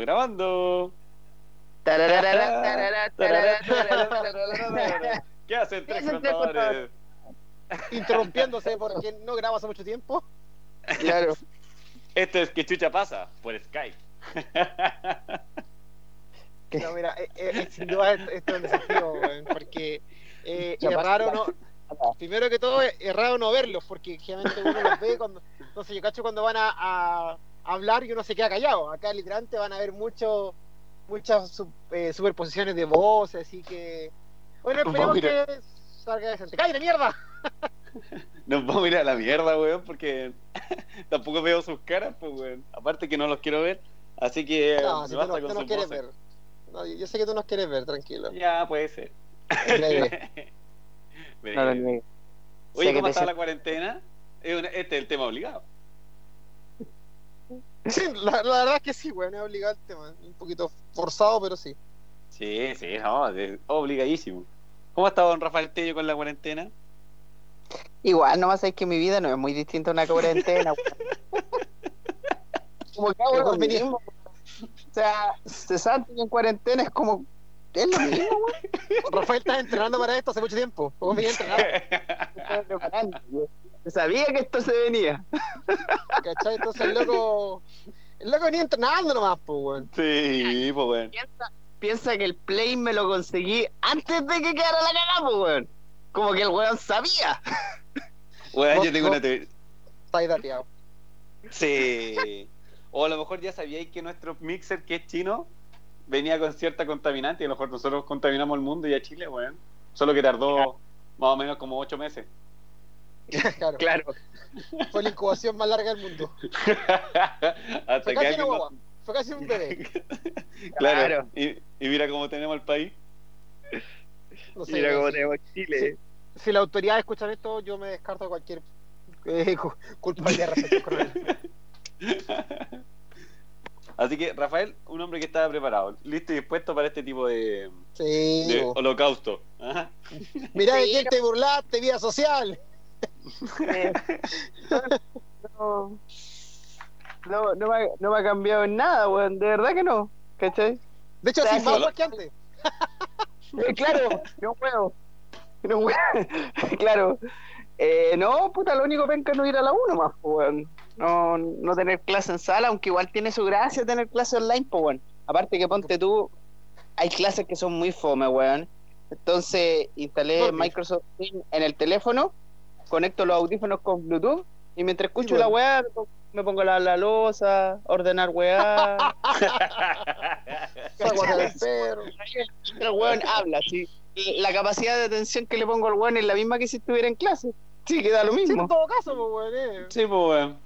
estamos grabando. ¿Qué hacen tres ¿Qué hacen tres contadores? interrumpiéndose porque no graba hace mucho tiempo. Claro. Esto es que chucha pasa por Skype. No, mira, eh, eh, sin duda esto es un desafío, porque eh, es raro no. Primero que todo, es, es raro no verlos, porque generalmente uno los ve cuando. Entonces, yo cacho cuando van a, a hablar y uno se queda callado. Acá, literalmente, van a haber mucho, muchas eh, superposiciones de voz, así que. Bueno, esperemos vamos a ir que salga decente. ¡Cállate, mierda! Nos vamos a ir a la mierda, weón, porque tampoco veo sus caras, pues, weón. Aparte que no los quiero ver, así que No, me si tú, basta no, con tú nos sus quieres voces. ver. No, yo sé que tú nos quieres ver, tranquilo. Ya, puede ser. Oye, ¿cómo está la cuarentena? Es una- Este es el tema obligado. Sí, la, la verdad es que sí, weón, es obligado el tema. Un poquito forzado, pero sí. Sí, sí, no, es obligadísimo. ¿Cómo ha estado don Rafael Tello con la cuarentena? Igual, nomás es que mi vida no es muy distinta a una cuarentena. weón. como que hago lo mismo. O sea, cesante y en cuarentena es como. Es lo mismo, weón. Rafael estás entrenando para esto hace mucho tiempo. ¿Cómo? Estoy preparando, yo. Sabía que esto se venía. ¿Cachai? Entonces el loco. El loco venía entrenando nomás, pues, weón. sí, pues bueno. Piensa, piensa que el play me lo conseguí antes de que quedara la cagada, pues, weón. Como que el weón sabía. Weón, yo tengo una teoría. Está ahí dateado. Sí. O a lo mejor ya sabíais que nuestro mixer, que es chino, venía con cierta contaminante y a lo mejor nosotros contaminamos el mundo y a Chile, weón. Solo que tardó más o menos como ocho meses. claro. Claro. Fue la incubación más larga del mundo. Hasta Fue que casi alguien una guagua. Fue casi un bebé. Claro. Claro. Y, y mira cómo tenemos el país. No sé, Mira cómo si, tenemos Chile. si las autoridades escuchan esto, yo me descarto cualquier eh, culpabilidad respecto. Así que, Rafael, un hombre que estaba preparado, listo y dispuesto para este tipo de, Sí. de bo. holocausto. Ajá. Mirá de quién te burlaste, vida social. Eh, no, no, no, me ha, no me ha cambiado en nada, weón. De verdad que no. ¿Cachai? De hecho, O sea, sin más que antes. Eh, claro, no puedo. No puedo. claro. Eh, no, puta, lo único penca es no ir a la 1 más, weón. No, no tener clase en sala, aunque igual tiene su gracia tener clase online, pues, weón. Aparte que ponte tú, hay clases que son muy fome, weón. Entonces instalé. Microsoft Teams en el teléfono, conecto los audífonos con Bluetooth y mientras escucho bueno. la weá, me pongo a lavar la losa, ordenar weá. Agua del perro. el weón habla, sí. La capacidad de atención que le pongo al weón es la misma que si estuviera en clase. Sí, queda lo Sí, mismo. en todo caso, pues, weón. eh. Sí, pues, weón.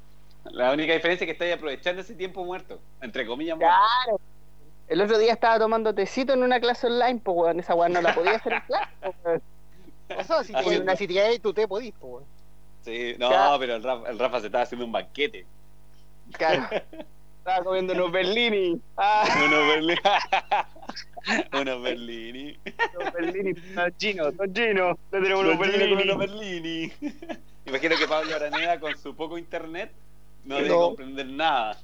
La única diferencia es que estáis aprovechando ese tiempo muerto. Entre comillas, muerto. Claro. El otro día estaba tomando tecito en una clase online, pues weón, esa weón no la podía hacer en clase, weón. O sea, si Así te es. una CTA tú te podís, pues. Sí, no, pero el Rafa, el Rafa se estaba haciendo un banquete. Claro. Estaba comiendo unos berlini. Ah, Unos berlini. unos berlini. unos berlini, don Gino, don Gino. Le tenemos unos berlini unos berlini. Imagino que Pablo Araneda, con su poco internet, no debe No. comprender nada.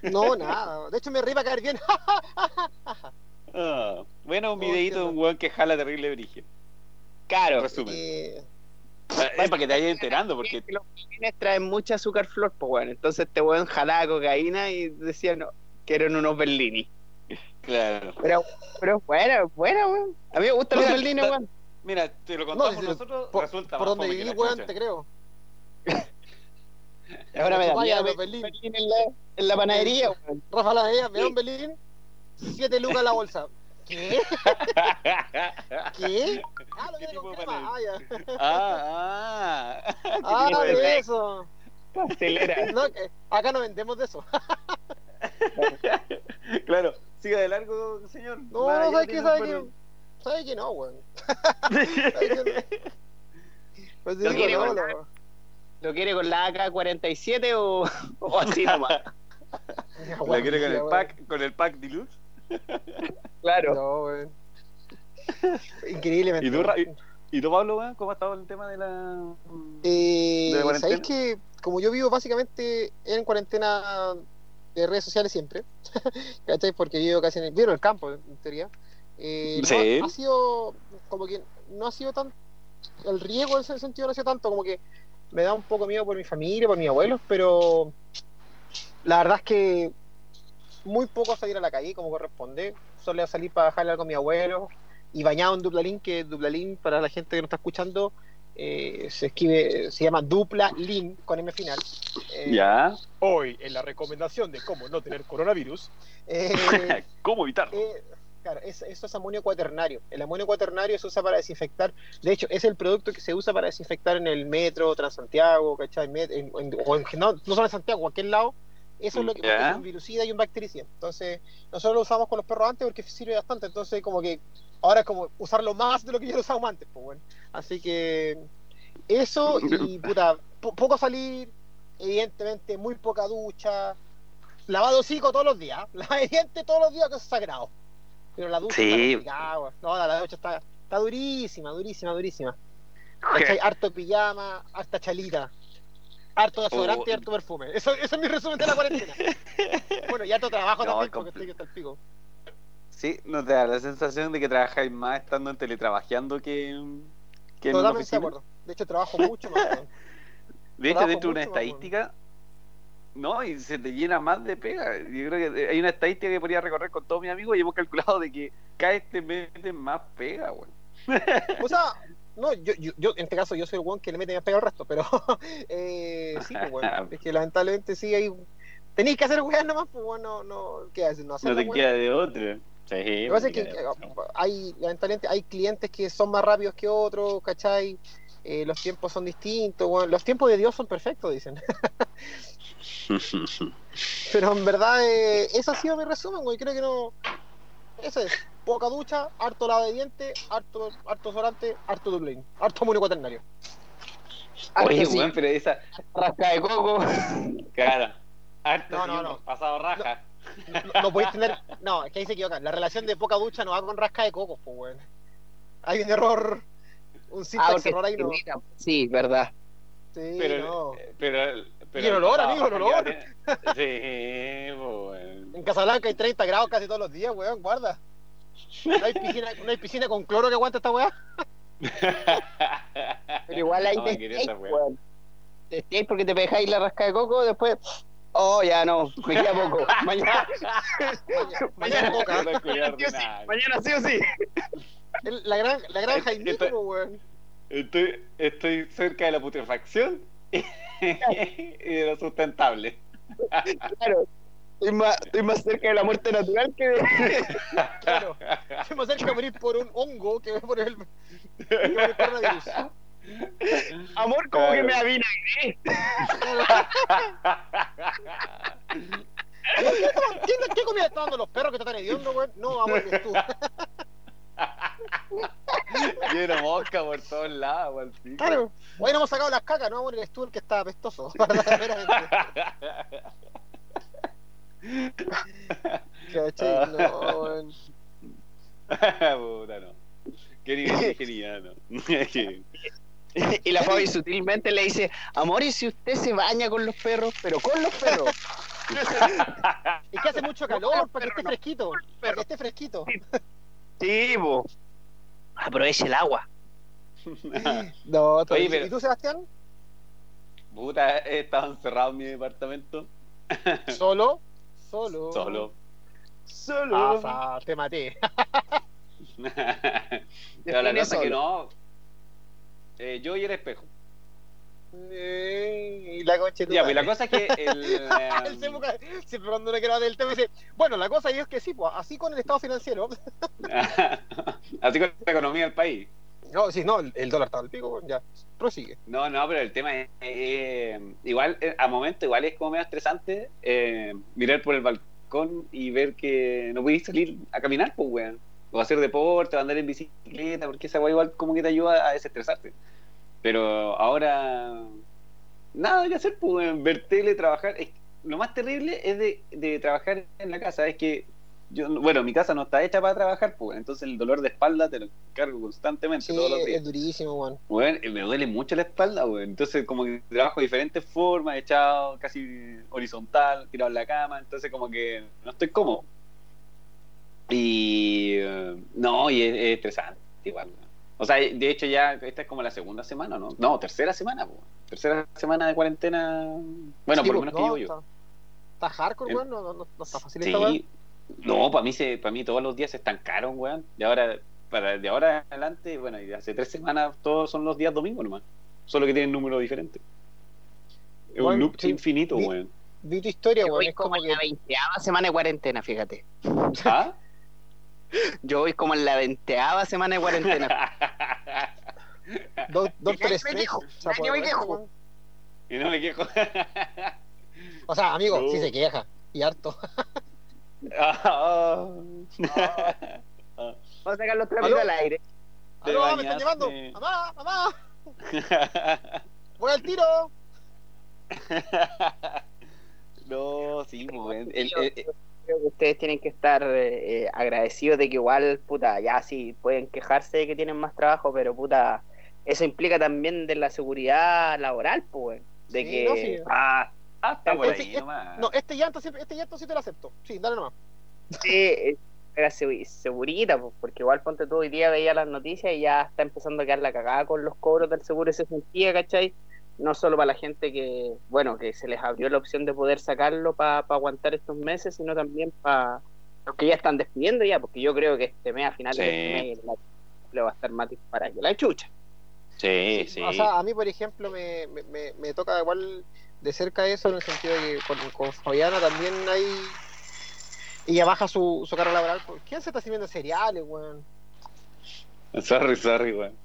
No, nada. De hecho, me ríe para caer bien. Ah, bueno, un videito de un weón que jala terrible brige. Claro. Resumen. Eh, Es para que te vayas enterando, porque Los berlines traen mucha azúcar flor, pues weón. Entonces este weón jalaba cocaína y decía no, que eran unos berlini. Claro. Pero, pero bueno, bueno, weón. A mí me gustan los Mira, berlines, weón. Mira, te lo contamos No, si- nosotros, por, resulta por más donde viví, weón, te creo. Ahora me da miedo los berlines. berlín en la, en la panadería, weón. Rafa la veía, me da un Berlín, 7 lucas en la bolsa. ¿Qué? ¿Qué? Ah, lo ¿Qué viene tipo con de crema. Ah, ya. ah, ah. ¿Qué Ah, de- eso. Pastelera. No, que acá no vendemos de eso. Claro, siga de largo, señor. No, no, ¿Sabes un qué? buen- ¿Sabes que no, weón? ¿Sabes que? Pues Lo quiere no, con no. ¿Lo quiere con la AK-47 o, o así nomás? ¿La quiere con el pack, con el pack deluxe? Claro. No, weón. Increíblemente. ¿Y tú, Ra- y, tú, Pablo, weón, cómo ha estado el tema de la. Eh, ¿De la cuarentena? ¿Sabéis que como yo vivo básicamente en cuarentena de redes sociales siempre, ¿cachai? Porque vivo casi en el, vivo en el campo, en teoría. Eh, no, Sí. ha sido como que no ha sido tan el riesgo en ese sentido no ha sido tanto como que me da un poco miedo por mi familia, por mis abuelos, pero la verdad es que muy poco salir a la calle como corresponde. Solo salir para bajarle algo a mi abuelo y bañado en Duplalín, que Duplalín, para la gente que no está escuchando, eh, se escribe, se llama Duplalín con M final. Eh, Ya. Hoy, en la recomendación de cómo no tener coronavirus, eh, ¿Cómo evitarlo? eh, claro, es- eso es amonio cuaternario. El amonio cuaternario se usa para desinfectar. De hecho, es el producto que se usa para desinfectar en el metro, Transantiago, ¿cachai? En- en- o en, no, no solo en Santiago, en cualquier lado. Eso es lo que Ya. es un virucida y un bactericida. Entonces, nosotros lo usamos con los perros antes porque sirve bastante. Entonces, como que ahora es como usarlo más de lo que yo lo usaba antes. Pues bueno. Así que eso y puta, po- poco salir, evidentemente muy poca ducha, lavado hocico todos los días, lavado dientes todos los días que es sagrado. Pero la ducha Sí. está no, la, la ducha está, está durísima, durísima, durísima. Harto pijama, harta chalita. Harto desodorante y Oh. harto perfume. Eso, eso es mi resumen de la cuarentena. bueno, y harto trabajo No, también porque estoy hasta el pico. Sí, ¿no te da la sensación de que trabajáis más estando en teletrabajando que, que en Totalmente de acuerdo. De hecho, trabajo mucho más. weón. De hecho, dentro de una estadística, no, y se te llena más de pega. Yo creo que hay una estadística que podría recorrer con todos mis amigos y hemos calculado de que cada vez te meten más pega, güey. O sea, no, yo, yo, yo, en este caso yo soy el one que le mete más pega al resto, pero eh, sí, pues bueno, es que lamentablemente sí hay tenéis que hacer weas nomás, pues bueno, no, ¿qué haces? No No te queda de otra. Sí, Lo que no pasa es que eh, hay, lamentablemente, hay clientes que son más rápidos que otros, ¿cachai? Eh, los tiempos son distintos, los tiempos de Dios son perfectos, dicen. Pero en verdad, eh, eso ha sido mi resumen, güey. Creo que no. Eso es. Poca ducha, harto lado de dientes, harto, harto desodorante, harto Dublín, harto amonio cuaternario. Oye, sí, weón, pero esa. rasca de coco. Cara. Harto No, no, no. Pasado raja. No, no podéis tener. No, es que ahí se equivocan. La relación de poca ducha no va con rasca de cocos, pues, weón. Hay un error. Un Ah, error ahí, no. Sí, verdad. Sí, Pero, no. pero, pero. Y el olor, amigo, el olor. Sí, pues, weón. En Casablanca hay 30 grados casi todos los días, weón, guarda. No hay piscina, no hay piscina con cloro que aguante esta weá. Pero igual ahí No, te estáis, weón. Te estáis porque te pegáis la rasca de coco, después. Oh, ya no, me queda poco. Mañana, Mañana, mañana coca. Sí o sí, ordinario. mañana sí o sí. El- La gran, la gran Jaimito, esto- pues, weón. Estoy, estoy cerca de la putrefacción y de lo sustentable. Claro. Estoy más, estoy más cerca de la muerte natural que de. Claro. Estoy más cerca de morir por un hongo que por el, que por el coronavirus. Amor, como Claro. que me avinagré. Amor, ¿Qué, qué- qué comida están dando los perros que te están hediondo, weón? No, amor, eres tú. Lleno mosca por todos lados, al pico. Claro. Hoy no hemos sacado las cacas, no, amor, eres tú el que está apestoso. ¿Cachai? No, weón. Puta, no. Qué nivel de genial, no. Y la Fabi sutilmente le dice: Amor, ¿y si usted se baña con los perros? Pero con los perros. Es que hace mucho calor para que esté no. fresquito. Para que esté fresquito. Sí, bo. Aproveche el agua. No, Oye, pero- ¿Y tú, Sebastián? Puta, he estado encerrado en mi departamento. ¿Solo? Solo. Solo. Solo. Ah, fa, te maté. Pero la cosa es que no. Eh, yo y el espejo. Eh, Y la concha Ya, pues la cosa es que el. Se busca- siempre cuando uno quiere del tema dice, bueno, la cosa es que sí, pues, así con el estado financiero. Así con la economía del país. No, sí, no, el, dólar está al pico, ya, prosigue. No, no, pero el tema es. eh, igual, eh, a momento, igual es como medio estresante eh, mirar por el balcón y ver que no pudiste salir a caminar, pues, weón. O hacer deporte, o andar en bicicleta, porque esa weá igual como que te ayuda a desestresarte. Pero ahora. Nada que hacer, pues. Ver tele, trabajar. Es- lo más terrible es de trabajar en la casa, es que yo, bueno, mi casa no está hecha para trabajar, pues, entonces el dolor de espalda te lo cargo constantemente Sí, todos los es días. durísimo, weón. Bueno, me duele mucho la espalda, weón. Entonces, como que trabajo de diferentes formas, echado casi horizontal, tirado en la cama, entonces como que no estoy cómodo. Y eh, no, y es, es estresante igual. O sea, de hecho ya esta es como la segunda semana, ¿no? No, tercera semana. Tercera semana de cuarentena. Bueno, Sí, por lo pues, menos no, que yo. Está, está hardcore, weón. No, no, no, está fácil esta. Sí. No, para mí se, para mí todos los días se estancaron, weón. De ahora, para, de ahora en adelante, bueno, y de hace tres semanas todos son los días domingos nomás. Solo que tienen números diferentes. Es un loop sí, infinito, vi- weón. Vi tu historia, Yo weón. Es como como que. la veinteava semana de cuarentena, fíjate. ¿Ah? Yo voy como en la veinteava semana de cuarentena. Do- Doctor me Strange. quejo, o sea, ya me quejo. y no me quejo. O sea, amigo, No. sí se queja. Y harto. Ah, Vamos a sacar los trapitos al aire. Te ¡Aló, me están llevando! ¡Mamá, mamá! ¡Voy al tiro! no, sí, weón. El- creo que ustedes tienen que estar eh, agradecidos de que igual, puta, ya sí, pueden quejarse de que tienen más trabajo, pero puta, eso implica también de la seguridad laboral, pues, de Sí, que... no, sí. ah, hasta por Este- ahí este- nomás. No, este llanto, siempre, este llanto sí te lo acepto. Sí, dale nomás. Sí, eh, era segu- segurita, porque igual ponte tú hoy día veía las noticias y ya está empezando a quedar la cagada con los cobros del seguro ese sentía, ¿cachai? No solo para la gente que, bueno, que se les abrió la opción de poder sacarlo para aguantar estos meses, sino también para los que ya están despidiendo ya, porque yo creo que este mes, a finales Sí. este de este mes, le va a estar más para que la chucha. Sí, sí. O sea, a mí, por ejemplo, me, me, me toca igual de cerca eso, en el sentido de que con, con Fabiana también hay. Ella baja su, su carga laboral. ¿Por ¿Quién se está sirviendo cereales, weón? Sorry, sorry, weón.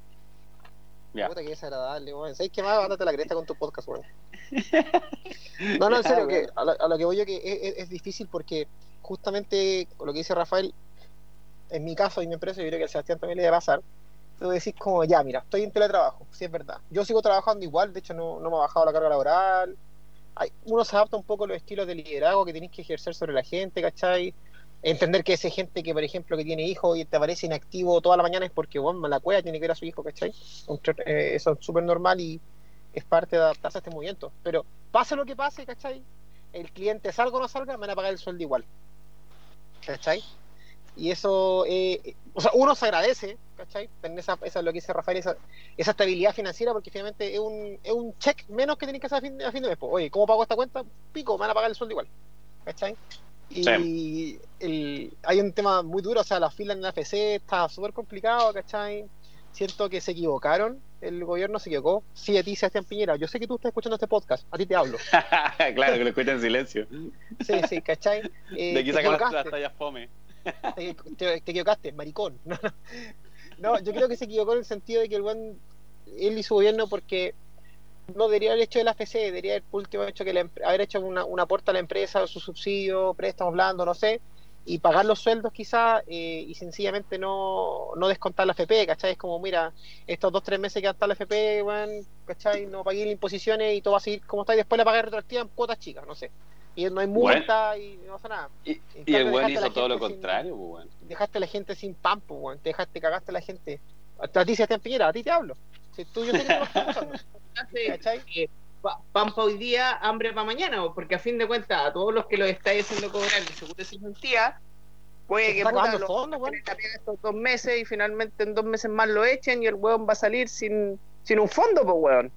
Ya. Puta que desagradable, weón. ¿Sabes qué más? Ándate la cresta con tu podcast, weón. No, no, en serio, que a, lo, a lo que voy yo que es, es- es difícil porque justamente lo que dice Rafael, en mi caso y mi empresa, yo creo que a Sebastián también le debe pasar. Tú decís como, ya, mira, estoy en teletrabajo, sí es verdad. Yo sigo trabajando igual, de hecho no, no me ha bajado la carga laboral. Hay, uno se adapta un poco a los estilos de liderazgo que tienes que ejercer sobre la gente, ¿cachai? Entender que esa gente que, por ejemplo, que tiene hijos y te aparece inactivo toda la mañana es porque, bueno, la cueva tiene que ver a su hijo, ¿cachai? Eh, eso es súper normal y es parte de adaptarse a este movimiento. Pero pase lo que pase, ¿cachai? El cliente salga o no salga, me van a pagar el sueldo igual. ¿Cachai? Y eso, eh, o sea, uno se agradece, ¿cachai? Tener esa, esa lo que dice Rafael, esa, esa estabilidad financiera, porque finalmente es un, es un check menos que tienes que hacer a fin, a fin de mes. pues. Oye, ¿cómo pago esta cuenta? Pico, me van a pagar el sueldo igual. ¿Cachai? Y el, hay un tema muy duro, o sea, la fila en la FC está súper complicado, ¿cachai? Siento que se equivocaron, el gobierno se equivocó. Sí, a ti, Sebastián Piñera, yo sé que tú estás escuchando este podcast, a ti te hablo. claro, que lo escucha en silencio. Sí, sí, ¿cachai? Eh, De aquí te sacamos las, las tallas fome. te, te- te equivocaste, maricón. No, no. No, yo creo que se equivocó en el sentido de que el buen, él y su gobierno, porque no debería haber hecho el AFC, debería haber último hecho que la haber hecho una, un aporte a la empresa, su subsidio, préstamos blandos, no sé, y pagar los sueldos quizás eh, y sencillamente no, no descontar la FP, ¿cachai? Es como, mira, estos dos, tres meses que hasta la FP, weón, ¿cachai? No pagué las imposiciones y todo va a seguir como está y después la pagué retroactiva en cuotas chicas, no sé. Y no hay Bueno. multa y no pasa nada. Y, el weón hizo todo lo gente sin- contrario, pues, weón. dejaste a la gente sin pan, pues, weón. Te dejaste, cagaste a la gente. A ti, Sebastián Piñera, a ti te hablo. Si tú, yo sé que pasando, ¿cachai? Eh, pa- pan para hoy día, hambre para mañana, po, porque a fin de cuentas, a todos los que lo estáis haciendo cobrar el seguro de cesantía, puede Se que puta, acabando el lo- fondo, estos dos meses y finalmente en dos meses más lo echen y el weón va a salir sin, sin un fondo, pues weón.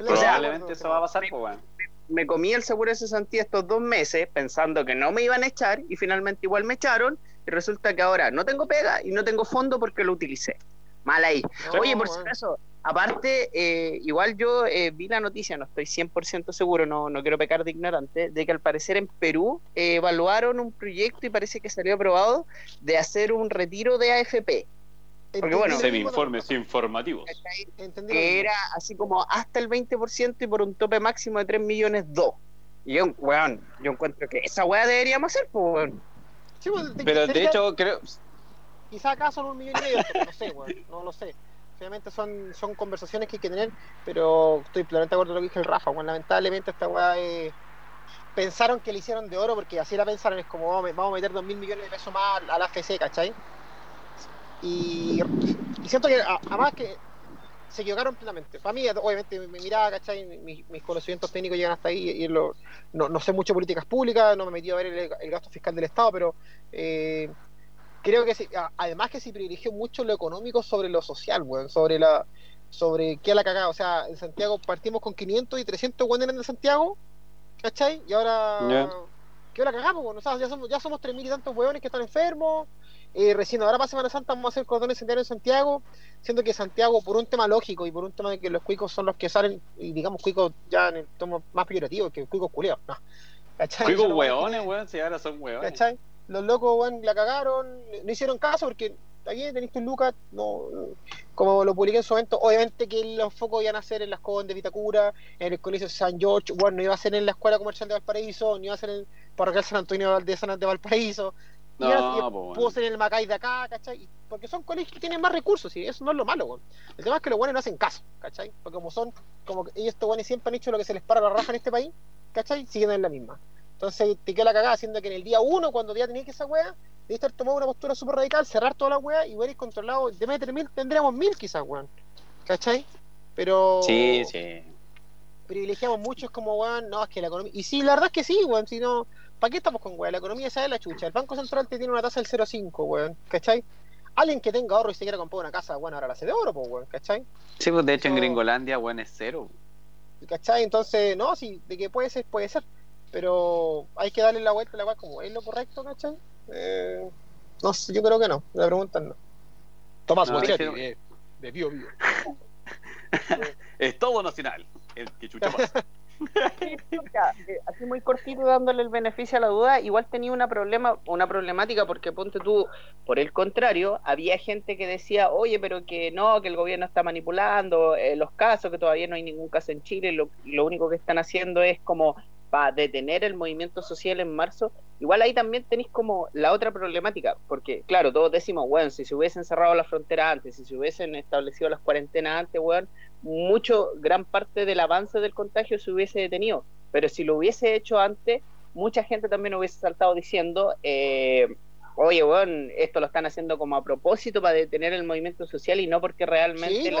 O sea, Probablemente eso va a pasar, pues, weón. Me comí el seguro de cesantía estos dos meses pensando que no me iban a echar y finalmente igual me echaron y resulta que ahora no tengo pega y no tengo fondo porque lo utilicé. Mal ahí. No, Oye, por si acaso, aparte, eh, igual yo eh, vi la noticia, no estoy 100% seguro, no, no quiero pecar de ignorante, de que al parecer en Perú eh, evaluaron un proyecto y parece que salió aprobado de hacer un retiro de AFP. Porque, bueno, Semi-informes informativos. Que era así como hasta el 20% y por un tope máximo de 3 millones 2. Y yo, weón, yo encuentro que esa weá deberíamos hacer, pues, weón. Sí, pues, de- Pero de hecho, creo. Quizá acá son un millón y medio, no sé, weón, no lo sé. Obviamente son, son conversaciones que hay que tener, pero estoy plenamente de acuerdo con lo que dice el Rafa, weón. Lamentablemente esta weá es, pensaron que le hicieron de oro porque así la pensaron, es como vamos, a- vamos a meter dos mil millones de pesos más a la FC, ¿cachai? Y, y siento que a- además que se equivocaron plenamente. Para mí, obviamente, mi mirada, ¿cachai? Mis, mis conocimientos técnicos llegan hasta ahí y lo- no, no sé mucho de políticas públicas, no me he metido a ver el, el gasto fiscal del Estado, pero eh, creo que sí, a- además que se privilegió mucho lo económico sobre lo social, weón, sobre la sobre qué la cagada, o sea, en Santiago partimos con 500 y 300 weones en Santiago, ¿cachai? Y ahora. ¿qué la cagamos, weón? O sea, ya somos ya somos 3.000 y tantos weones que están enfermos, eh, recién ahora para Semana Santa vamos a hacer cordones sanitarios en Santiago, siendo que Santiago, por un tema lógico y por un tema de que los cuicos son los que salen, y digamos cuicos ya en el tomo más peyorativo, que cuicos culeados, no. ¿Cachai? Cuicos weones hueones, weón, si ahora son hueones. ¿Cachai? Los locos, weón, la cagaron, no hicieron caso porque aquí tenéis tu Lucas, no, como lo publiqué en su momento, obviamente que los focos iban a ser en las Condes de Vitacura, en el Colegio San George, bueno, no iba a ser en la Escuela Comercial de Valparaíso, no iba a ser en el Parroquial San Antonio de San de Valparaíso, No, iba a- po, weón. pudo ser en el Macay de acá, ¿cachai? Y- Porque son colegios que tienen más recursos y eso no es lo malo, weón. El tema es que los buenos no hacen caso, ¿cachai? Porque como son, como ellos estos buenos siempre han hecho lo que se les para la raja en este país, ¿cachai? Siguen en la misma. Entonces te queda la cagada haciendo que en el día uno, cuando ya tenías que esa wea, debiste haber tomado una postura súper radical, cerrar toda la wea y hubierais controlado, de meter mil, tendríamos mil quizás, weón. ¿Cachai? Pero Sí, sí. privilegiamos mucho, es como, weón, no, es que la economía... Y sí, la verdad es que sí, weón, si no... ¿Para qué estamos con weón? La economía esa es la chucha. El Banco Central te tiene una tasa del 0,5, weón, ¿cachai? Alguien que tenga ahorro y se quiera comprar una casa, bueno, ahora la hace de oro, pues, weón, ¿cachai? Sí, pues de hecho en. Gringolandia, weón, es cero. ¿Cachai? Entonces, no, sí, de que puede ser, puede ser. Pero hay que darle la vuelta a la cual como es lo correcto, ¿cachai? Eh, no sé, yo creo que no. La pregunta no. Tomás No, que- de, de Bio Bio. Es todo nacional. El que chucha pasa. Eh, así muy cortito dándole el beneficio a la duda, igual tenía una problema, una problemática porque ponte tú, por el contrario, había gente que decía, oye, pero que no, que el gobierno está manipulando eh, los casos, que todavía no hay ningún caso en Chile, lo, lo único que están haciendo es como para detener el movimiento social en marzo. Igual ahí también tenéis como la otra problemática, porque claro, todos decimos, bueno, si se hubiesen cerrado la frontera antes, si se hubiesen establecido las cuarentenas antes, weón, mucho, gran parte del avance del contagio se hubiese detenido. Pero si lo hubiese hecho antes, mucha gente también hubiese saltado diciendo, eh, oye, weón, esto lo están haciendo como a propósito para detener el movimiento social y no porque realmente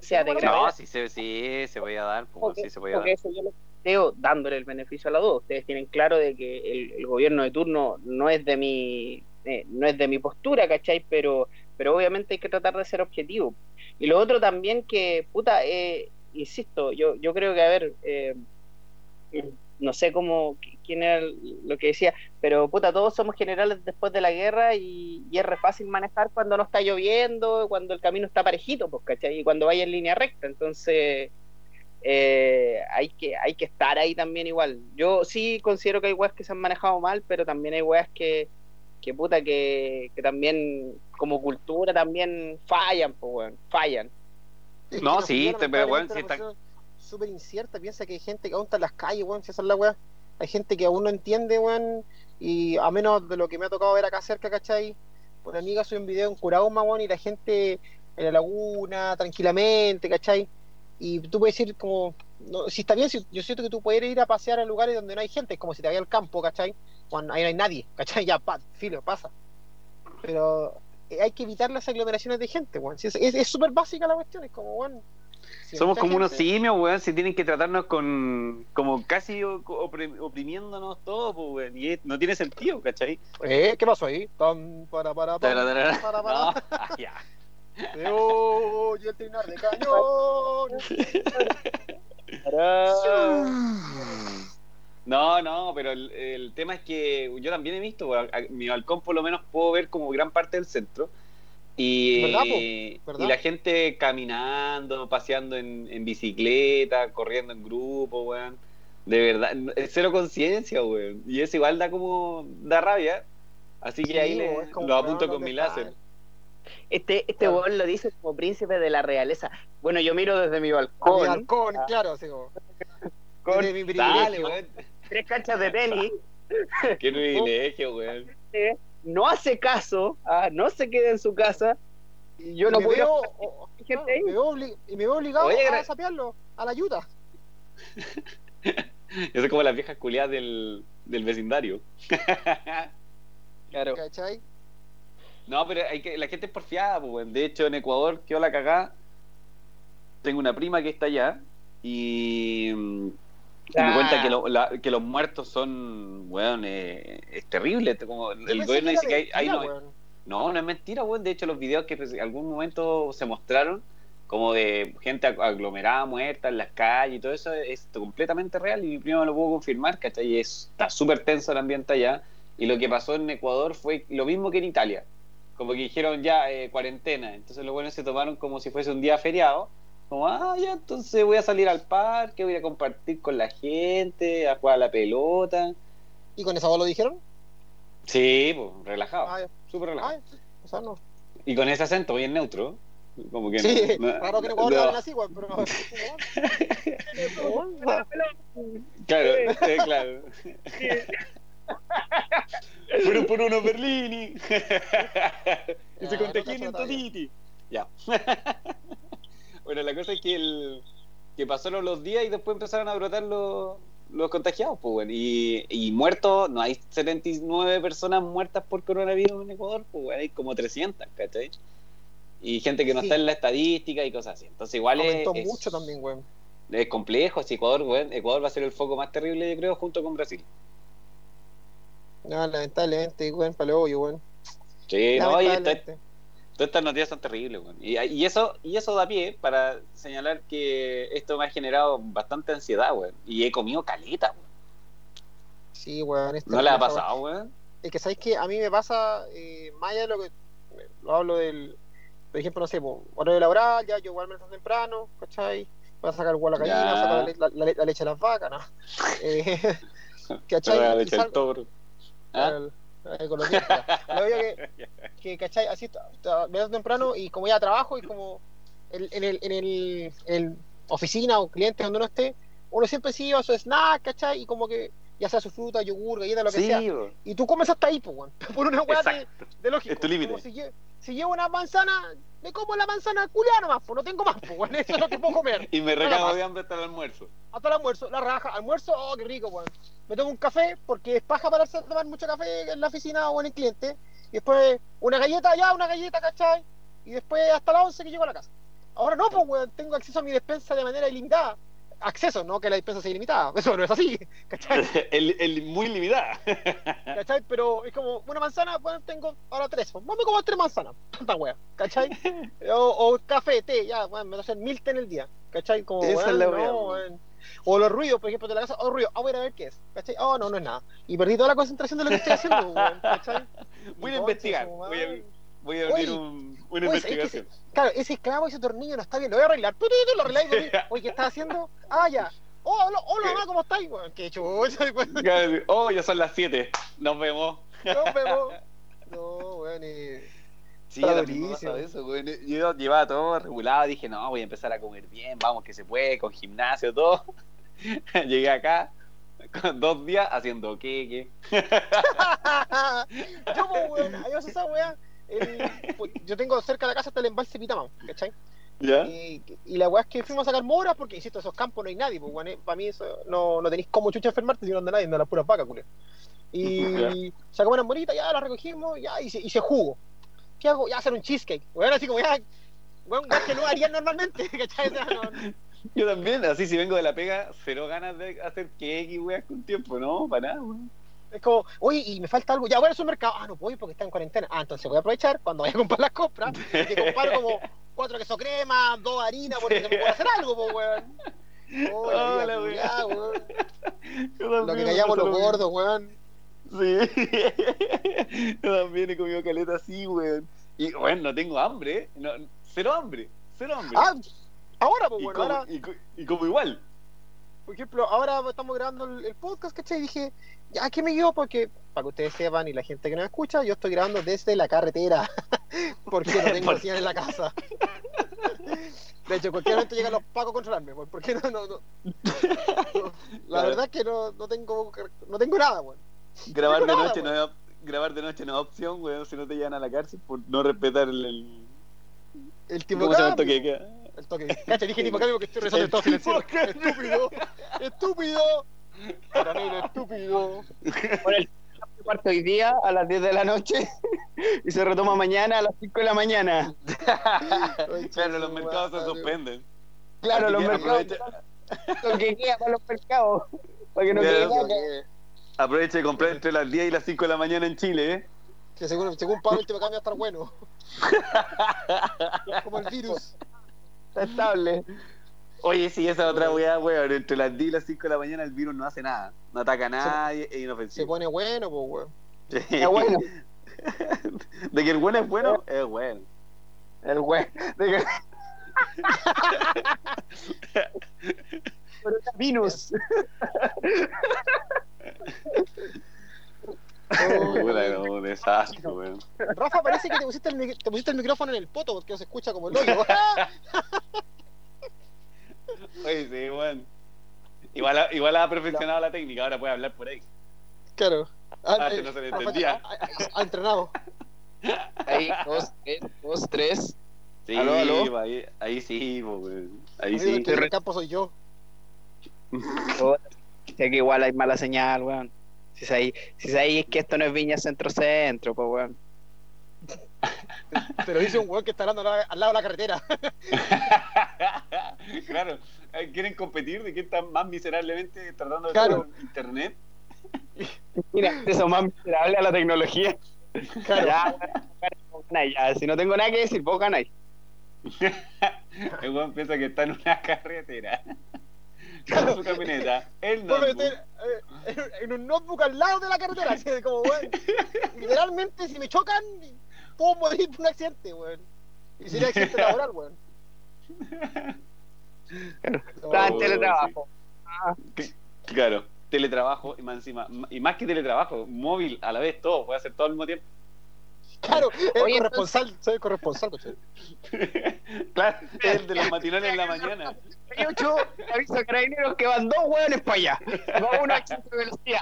Sí, sea de No, sí se, sí, se podía dar. Pues, Porque, sí se podía porque dar. eso yo lo dándole el beneficio a la duda. Ustedes tienen claro de que el, el gobierno de turno no es de mi eh, no es de mi postura, ¿cachai? Pero, pero obviamente hay que tratar de ser objetivo. Y lo otro también que, puta, eh, insisto, yo, yo creo que, a ver, eh, no sé cómo, quién era lo que decía, pero puta, todos somos generales después de la guerra y, y es re fácil manejar cuando no está lloviendo, cuando el camino está parejito, pues, ¿cachai? Y cuando vaya en línea recta, entonces eh, hay, que, hay que estar ahí también igual. Yo sí considero que hay weas que se han manejado mal, pero también hay weas que, que puta, que, que también como cultura también fallan, pues, weón, fallan. Es que No, sí, pilló, te- pero, weón, una está- Súper incierta, piensa que hay gente que aún está en las calles, weón, si esa es la weá. Hay gente que aún no entiende, weón, y a menos de lo que me ha tocado ver acá cerca, ¿cachai? Una amiga subió un video en Curauma, weón, y la gente en la laguna, tranquilamente, ¿cachai? Y tú puedes decir como, no, si está bien, si, yo siento que tú puedes ir a pasear a lugares donde no hay gente, es como si te vayas al campo, ¿cachai? Cuando ahí no hay nadie, ¿cachai? Ya, pa, filo, pasa. Pero eh, hay que evitar las aglomeraciones de gente, weón. Si es súper básica la cuestión, es como, weón. si Somos como unos gente- simios, weón, si tienen que tratarnos con. como casi opri- oprimiéndonos todos, pues, weón. Y no tiene sentido, ¿cachai? Eh, ¿Qué pasó ahí? Tan, para, para, para, tara. para, para. No, ah, ya. Se oye el trinar de cañón. No, no, pero el, el tema es que yo también he visto, a- mi balcón por lo menos puedo ver como gran parte del centro. Y, y la gente caminando, paseando en, en bicicleta, corriendo en grupo, weón. De verdad, es cero conciencia, weón. Y eso igual da como, da rabia. Así que Sí, ahí le- lo apunto con mi ¿dónde láser. Este, este Claro. lo dice como príncipe de la realeza. Bueno, yo miro desde mi balcón, halcón, Ah. claro, así como. Con- desde mi Dale, privilegio. weón. tres canchas de tenis, Qué privilegio, weón. no hace caso, ah, no se queda en su casa. y Yo no me puedo veo, o- me veo y me veo obligado Oye, a sapearlo, a la ayuda. Yo soy como las viejas culiadas del, del vecindario. Claro. ¿Cachai? No, pero hay que, la gente es porfiada, pues. De hecho, en Ecuador quedó la cagada. Tengo una prima que está allá y, me cuenta que, lo- la- que los muertos son, weón, eh, es terrible. Como el gobierno dice que hay, hay no- no, no es mentira, weón. De hecho, los videos que en algún momento se mostraron, como de gente ag- aglomerada, muerta en las calles y todo eso, es completamente real y mi primo me lo pudo confirmar, ¿cachai? Y es- está súper tenso el ambiente allá. Y lo que pasó en Ecuador fue lo mismo que en Italia. Como que dijeron ya eh, cuarentena. Entonces los buenos se tomaron como si fuese un día feriado. Como, ah, ya, entonces voy a salir al parque, voy a compartir con la gente, a jugar a la pelota. ¿Y con esa voz lo dijeron? Sí, pues, relajado. Ah. Súper relajado. Ah, o sea, no. Y con ese acento bien neutro. Como que Sí, no- raro que Ecuador no. hablen así, weón, pero. Claro, eh, claro. Fueron por unos Berlini. y se contagiaron. Totiti. Ya. bueno, la cosa es que el que pasaron los días y después empezaron a brotar los, los contagiados, pues bueno. Y, y muertos, no hay 79 personas muertas por coronavirus en Ecuador, pues bueno, hay como 300, ¿cachai? Y gente que no Sí. está en la estadística y cosas así. Entonces igual es, Aumentó es- mucho también, weón. es complejo, si Ecuador, weón, Ecuador va a ser el foco más terrible, yo creo, junto con Brasil. No, lamentablemente, weón, para hoyo, weón. Sí, no, y esta- todas estas noticias son terribles, weón. Y, y eso, y eso da pie para señalar que esto me ha generado bastante ansiedad, weón. Y he comido caleta, weón. Sí, weón. es ¿No le ha pasado, weón? es que sabéis que a mí me pasa, eh, más allá de lo que lo hablo del, por ejemplo, no sé, horario laboral, ya yo igual me temprano, ¿cachai? Voy a sacar el a la gallina, sacar la, la- la- leche a las vacas, ¿no? Eh, la leche del toro. ¿Ah? ya. Lo que, que, ¿cachai? Así, t- t- me levanto temprano y como ya trabajo y como el- en el, en el, en oficina o cliente donde uno esté, uno siempre sí lleva su snack, ¿cachai? Y como que ya sea su fruta, yogur, galleta, lo que Sí, sea. Y tú comes hasta ahí, pues. Por una weá de, de lógico. Es tu límite. Como Si, si llevo una manzana, me como la manzana culiada nomás, pues no tengo más, pues, weón. Eso es lo que puedo comer. Y me recago de hambre hasta el almuerzo. Hasta el almuerzo, la raja, almuerzo, oh, qué rico, weón. Me tomo un café, porque es paja para tomar mucho café en la oficina o en el cliente. Y después una galleta, ya, una galleta, ¿cachai? Y después hasta las 11 que llego a la casa. Ahora no, pues, weón, tengo acceso a mi despensa de manera ilimitada. Acceso, no que la despensa sea ilimitada. Eso no es así, ¿cachai? el, el muy limitada. ¿Cachai? Pero es como una manzana, bueno, tengo ahora tres. Pues, me como tres manzanas, tanta wea, ¿cachai? O, o café, té, ya, bueno, me hacen mil té en el día, ¿cachai? Como, Esa es la no, wea, weón. O los ruidos, por ejemplo, de la casa, oh, ruido, ah, voy a a ver qué es, ¿cachai? Oh, no, no es nada. Y perdí toda la concentración de lo que estoy haciendo, weón, ¿cachai? Voy a investigar. Voy a, voy a abrir Oye, un, una investigación. Claro, ese esclavo, ese tornillo no está bien, lo voy a arreglar. Tú, tú, tú, lo arregláis. Oye, ¿qué estás haciendo? Ah, ya. Oh, hola, hola, mamá, ¿cómo estáis? Qué chucha. Oh, ya son las 7. Nos vemos. Nos vemos. No, weón, y... Sí, yo eso, güey. Yo llevaba todo regulado, dije, no, voy a empezar a comer bien, vamos que se puede, con gimnasio, todo. Llegué acá con dos días haciendo queque. yo, pues, weón, vas esa weá. El- pues, yo tengo cerca de la casa hasta el embalse Pitamam, ¿cachai? Y, y la weá es que fuimos a sacar moras porque, insisto, esos campos no hay nadie, pues, weón, para mí eso no, no tenéis como chucha enfermarte si no anda nadie, anda las puras vacas, culé. Y sacamos unas moritas, ya las recogimos, ya hice, hice jugo. ¿Qué hago? Ya hacer un cheesecake. Weón, así como ya, weón, weón, que no harían normalmente, ¿cachai? No- Yo también, así si vengo de la pega, cero ganas de hacer queque y weas con tiempo, no, para nada, güey. Es como, oye, y me falta algo. Ya voy al supermercado. Ah, no puedo ir porque está en cuarentena. Ah, entonces voy a aprovechar cuando vaya a comprar las compras. Y te comparo como cuatro queso crema, dos harinas, porque se me puede hacer algo, pues, weón. Oh, la Oh, vida weón. Lo que callamos los gordos, weón. Sí. Yo también he comido caleta así, weón. Y, bueno, no tengo hambre, ¿eh? No, cero hambre, cero hambre. Ah, ahora, pues, y, bueno, como, ahora, y, co- y como igual. por ejemplo, ahora estamos grabando el, el podcast, ¿cachai? Y dije, ya, ¿qué me llevo? Porque, para que ustedes sepan y la gente que nos escucha, yo estoy grabando desde la carretera. porque no tengo señal en la casa. De hecho, cualquier momento llegan los pacos a controlarme. Porque no, no, no. no. La verdad es que no, no tengo no tengo nada, weón. Grabar de nada, noche no weón. es grabar de noche no es opción, weón, si no te llevan a la cárcel por no respetar el, el tipo ¿cómo se llama el toque de queda? El toque. Cacha, dije tipo cambio porque estoy rezando El todo cambio. Estúpido. Estúpido. Granero estúpido. Por el cuarto hoy día a las 10 de la noche y se retoma mañana a las 5 de la mañana. Claro, los mercados se suspenden. Claro, los que mercados. aprovecha- Lo que queda para los mercados. Para que no Claro. quede caca. Aprovecha de comprar entre las 10 y las 5 de la mañana en Chile, ¿eh? Que según, según Pablo, el tema cambia a estar bueno. Como el virus. Está estable. Oye, sí, esa otra weá, weón. Entre las 10 y las 5 de la mañana el virus no hace nada. No ataca a nadie, es Se inofensivo. pone bueno, pues, weón. Sí. Es bueno. De que el bueno es bueno, es bueno. El güey. De que... Coronavirus. Puta, no, un desastre, weón. Rafa, parece que te pusiste, el, te pusiste el micrófono en el poto porque no se escucha como el hoyo. Oye, sí, weón. Igual, ha- igual ha perfeccionado la técnica, ahora puede hablar por ahí. claro. Ah, Antes eh, no se le Rafa, entendía. Ha, entrenado. Ahí, dos, tres, dos, tres. Sí, ¿Aló, aló? Ahí, ahí sí. Ahí sí. el que en el campo soy yo. Sé que igual hay mala señal, weón. Si es ahí, si es ahí es que esto no es Viña Centro Centro, pues weón. Te lo dice un weón que está hablando al lado, de la carretera. claro, eh, quieren competir de quién está más miserablemente tratando de Claro. internet. Mira, eso más miserable a la tecnología. Claro. Ya. Si no tengo nada que decir, vos ganáis. El weón piensa que está en una carretera. Con su camioneta. El notebook. eh, en, en un notebook al lado de la carretera. Así de como, weón. Literalmente, si me chocan, puedo morir por un accidente, weón. Y sería accidente laboral, weón. Estaba en Oh, teletrabajo. Claro, teletrabajo y más encima, y más que teletrabajo, móvil a la vez, todo, puede hacer todo al mismo tiempo. Claro, el Oye, corresponsal, soy el corresponsal, coche. claro, el de los matinales en la mañana. Hay ocho aviso a carabineros que van dos hueones para allá. Va uno a de velocidad.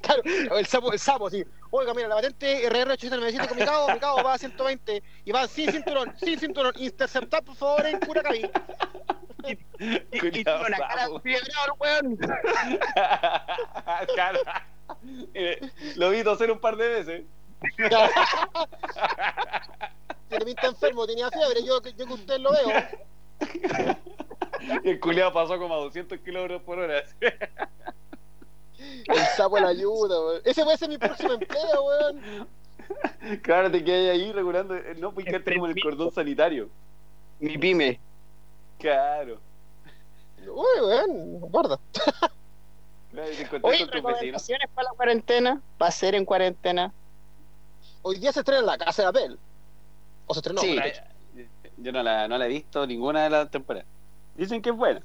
Claro, el sapo, el sapo, así. Oiga, mira, la patente RR897 con mi cabo, mi cabo va a 120 y va sin cinturón, sin cinturón. Interceptar, por favor, en Curacaví. Y, y tiene Cuidado, una cara fiebrado el weón. Claro. Mire, Lo vi toser un par de veces. Tiene pinta enfermo, tenía fiebre, yo, yo que usted lo veo. Y el culiado pasó como a 200 kilómetros por hora. El sapo la ayuda, weón. Ese puede ser mi próximo empleo, weón. Claro, te quedas ahí regulando. eh, No, pues quedarte como en el cordón sanitario. Mi pyme. Claro. Uy, weón, guarda. Claro, Oye, recomendaciones para la cuarentena. Va a ser en cuarentena. Hoy día se estrena en la casa de papel. O se estrenó. Sí. Yo no la, no la he visto ninguna de las temporadas. Dicen que es buena.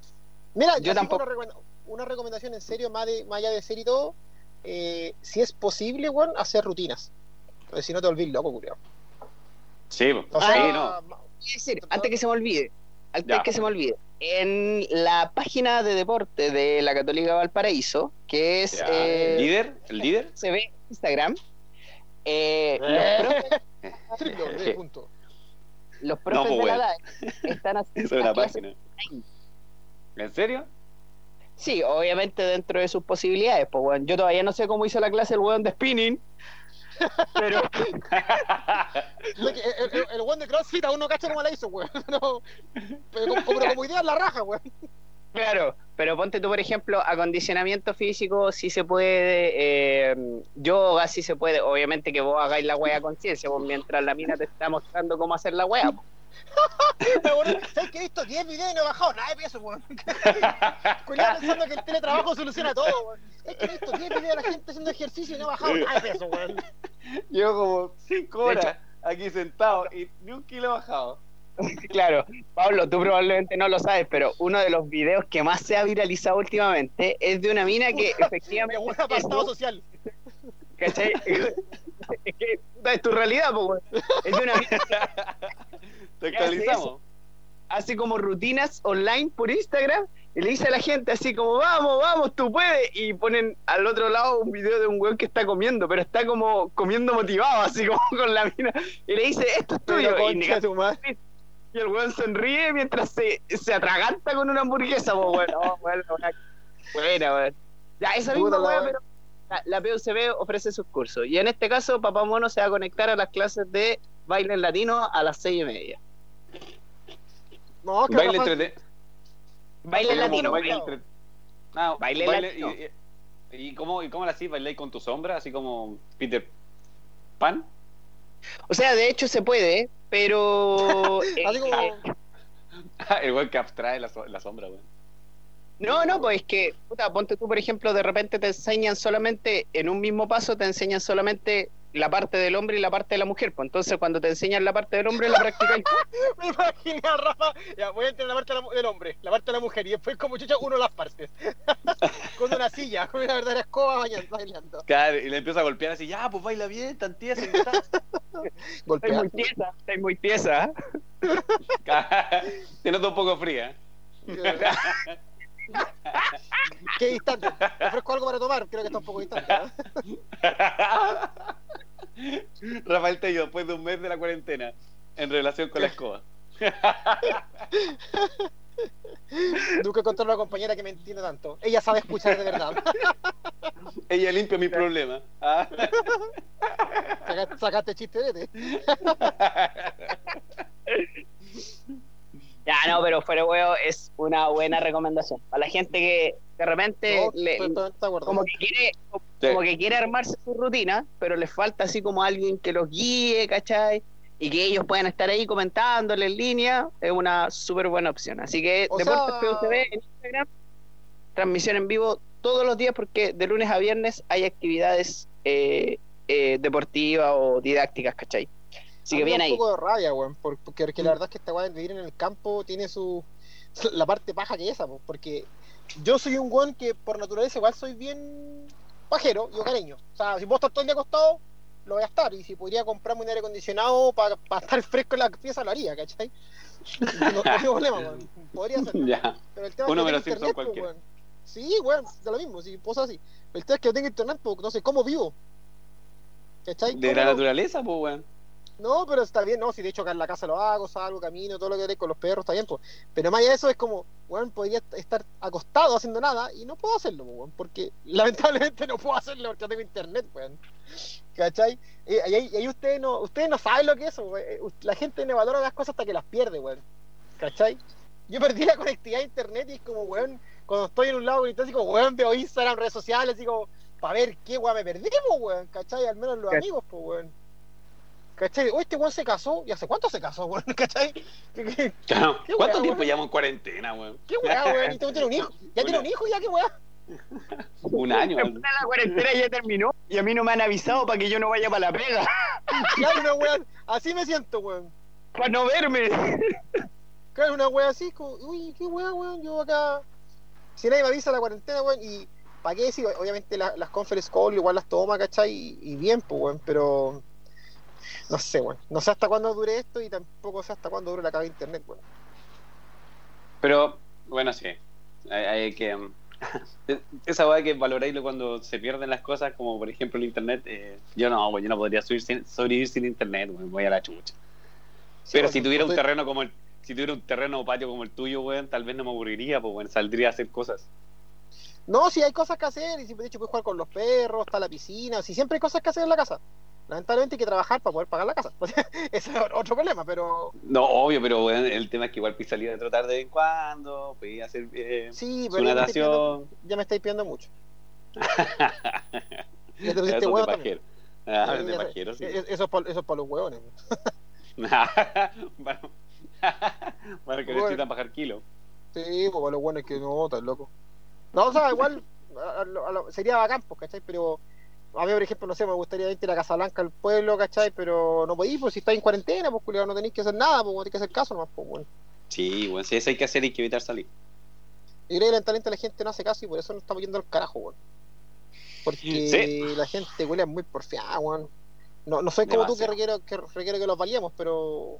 Mira, Yo tampoco. Una, una recomendación en serio, más, de, más allá de ser y todo. eh, si es posible, weón, hacer rutinas. Porque si no te olvides, loco, culiao. Sí. O sea, sí, no. decir, antes que se me olvide, antes Ya. que se me olvide, en la página de deporte de la Católica Valparaíso, que es Ya, eh, ¿El líder? ¿El líder? se ve en Instagram, eh, Eh. los profes, de punto. los profes pues, de la. DAE están haciendo es una página. ¿En serio? Sí, obviamente dentro de sus posibilidades, pues weón. Yo todavía no sé cómo hizo la clase el weón de spinning, pero El, el, el weón de CrossFit aún no cacha cómo la hizo, weón. No, pero, como, pero como idea es la raja, weón. Claro, pero ponte tú, por ejemplo, acondicionamiento físico, sí se puede, eh, yoga sí se puede, obviamente que vos hagáis la wea a conciencia, mientras la mina te está mostrando cómo hacer la wea. acuerdo, ¿Sabes que he visto 10 videos y no he bajado nada de peso, weón? Cuidado pensando que el teletrabajo soluciona todo, weón. Es que he visto 10 videos de la gente haciendo ejercicio y no he bajado nada de peso, weón. Llevo como 5 De horas aquí sentado y ni un kilo bajado. Claro, Pablo, tú probablemente no lo sabes, pero uno de los videos que más se ha viralizado últimamente es de una mina que Me efectivamente... pasado du- social. ¿Cachai? es que es tu realidad, weón. Es de una mina Te ¿Qué hace actualizamos. hace como rutinas online por Instagram y le dice a la gente así como vamos, vamos, tú puedes y ponen al otro lado un video de un weón que está comiendo, pero está como comiendo motivado, así como con la mina y le dice esto es tuyo Pero y, concha. Y el weón sonríe mientras se, se atraganta con una hamburguesa, pues bueno, oh, bueno, buena, buena, weón. Ya, esa misma weá, pero la, la PUCB ofrece sus cursos. Y en este caso, Papá Mono se va a conectar a las clases de baile en latino a las seis y media. No, que Baile entrete. Latino, baile baile. entre- Ah, Baile latino. y, y, y cómo, ¿Y cómo la así? ¿Bailáis con tu sombra? Así como Peter Pan. O sea, de hecho se puede, pero... eh, Así como, El weón que abstrae la, so- la sombra, weón. No, no, pues es que, puta, ponte tú, por ejemplo, de repente te enseñan solamente, en un mismo paso te enseñan solamente la parte del hombre y la parte de la mujer. Pues entonces cuando te enseñan la parte del hombre, la practicas. me imaginé a Rafa, ya voy a entrar en la parte de la mu- del hombre, la parte de la mujer, y después como chucha uno las partes. con una silla, con una verdadera escoba bañando, bailando. Claro, y le empieza a golpear así, ya, pues baila bien, tan tiesa. y tal. Estoy Golpear. muy tiesa, estoy muy tiesa. Te noto un poco fría. Qué distante. Te ofrezco algo para tomar, creo que está un poco distante. ¿eh? Rafael Tello, después de un mes de la cuarentena, en relación con la escoba. Nunca encontré una compañera que me entienda tanto. Ella sabe escuchar de verdad. Ella limpia mi problema. Ah. Saca- Sacaste chiste de Ya, no, pero fuera huevo es una buena recomendación. Para la gente que de repente No, le- acuerdo. como que quiere Sí. como que quiere armarse su rutina, pero les falta así como alguien que los guíe, ¿cachai? Y que ellos puedan estar ahí comentándole en línea, es una súper buena opción. Así que O Deportes sea- PUCB en Instagram, transmisión en vivo todos los días porque de lunes a viernes hay actividades eh, eh, deportivas o didácticas, ¿cachai? Así que bien ahí. un poco de rabia, weón, por- porque, porque la verdad es que esta de vivir en el campo tiene su. la parte paja que esa, po, porque yo soy un weón que por naturaleza igual soy bien pajero y hogareño. O sea, si puedo estar todo el día acostado, lo voy a estar. Y si podría comprarme un aire acondicionado para estar fresco en la pieza, lo haría, ¿cachai? No, no tengo problema, weón. Podría hacerlo. Ya. Pero el tema Uno es que me internet, weón. Sí, weón, da lo mismo, si puedo así. El tema es que no tengo internet, porque no sé cómo vivo. ¿Cachai? De la ¿Cómo- naturaleza, pues, weón. No, pero está bien, no, si de hecho acá en la casa lo hago, salgo, camino, todo lo que haré con los perros, está bien, pues. Pero más allá de eso es como, weón, podría estar acostado haciendo nada y no puedo hacerlo, weón, porque lamentablemente no puedo hacerlo porque no tengo internet, weón. ¿Cachai? Y y ahí, y ahí ustedes no, ustedes no saben lo que es eso, weón. Eh, La gente no valora las cosas hasta que las pierde, weón. ¿Cachai? Yo perdí la conectividad a internet y es como, weón, cuando estoy en un lado y así como, weón, veo Instagram, redes sociales, como, para ver qué weón me perdí, pues, weón, ¿cachai? Al menos los amigos, pues, weón. ¿Cachai? Oye, este weón se casó, ¿y hace cuánto se casó, weón? ¿Cachai? ¿Qué, qué, Claro. Qué ¿Cuánto weá, tiempo llevamos en cuarentena, weón? qué weá, weón? ¿Y tú tiene un hijo? ¿Ya tiene un hijo? ¿Ya qué weá? Un año. La cuarentena ya terminó y a mí no me han avisado para que yo no vaya para la pega, Claro, una weá, así me siento, weón. para no verme. Claro, una weá así, como, uy, qué weá, weón, yo acá. Si nadie me avisa la cuarentena, weón, y ¿para qué decir? Obviamente la- las conference call igual las toma, ¿cachai? Y, y bien, pues, weón, pero. No sé, weón. No sé hasta cuándo dure esto y tampoco sé hasta cuándo dure la caga de internet, weón. Pero, bueno, sí. Hay, hay que. um, Esa weá que valoráis cuando se pierden las cosas, como por ejemplo el internet. eh, yo no, weón, yo no podría subir sin- sobrevivir sin internet, weón, voy a la chucha. Pero weón, si tuviera un terreno como el. Si tuviera un terreno o patio como el tuyo, weón, tal vez no me aburriría, pues, weón, saldría a hacer cosas. No, si hay cosas que hacer, y si de hecho puedes jugar con los perros, está la piscina, si siempre hay cosas que hacer en la casa. Lamentablemente hay que trabajar para poder pagar la casa. Ese es otro problema, pero No, obvio, pero weón, el tema es que igual puedes salir a trotar de vez en cuando, puedes hacer eh, sí, su pero pidiendo, natación. ya me estáis pidiendo mucho. Ya te pusiste huevo también. Ah, Ya- de ya- pajero, sí. e- Eso es para pa los huevones. para, para que Bueno. necesitan bajar kilo. Sí, pues para los huevones que no, tan loco. No, o sea, igual a- a a sería bacán, pues, ¿cachai? Pero a mí, por ejemplo, no sé, me gustaría irte a la Casa Blanca al pueblo, ¿cachai? Pero no podéis, pues si estáis en cuarentena, pues culiao, no tenéis que hacer nada, pues tenéis que hacer caso nomás, pues, bueno. Sí, bueno, si eso hay que hacer, hay que evitar salir. Y creo que lamentablemente la gente no hace caso y por eso nos estamos yendo al carajo, weón. Porque Sí. la gente huele muy porfiada, weón. No, no soy como tú que requiero, que requiero que los valiemos, pero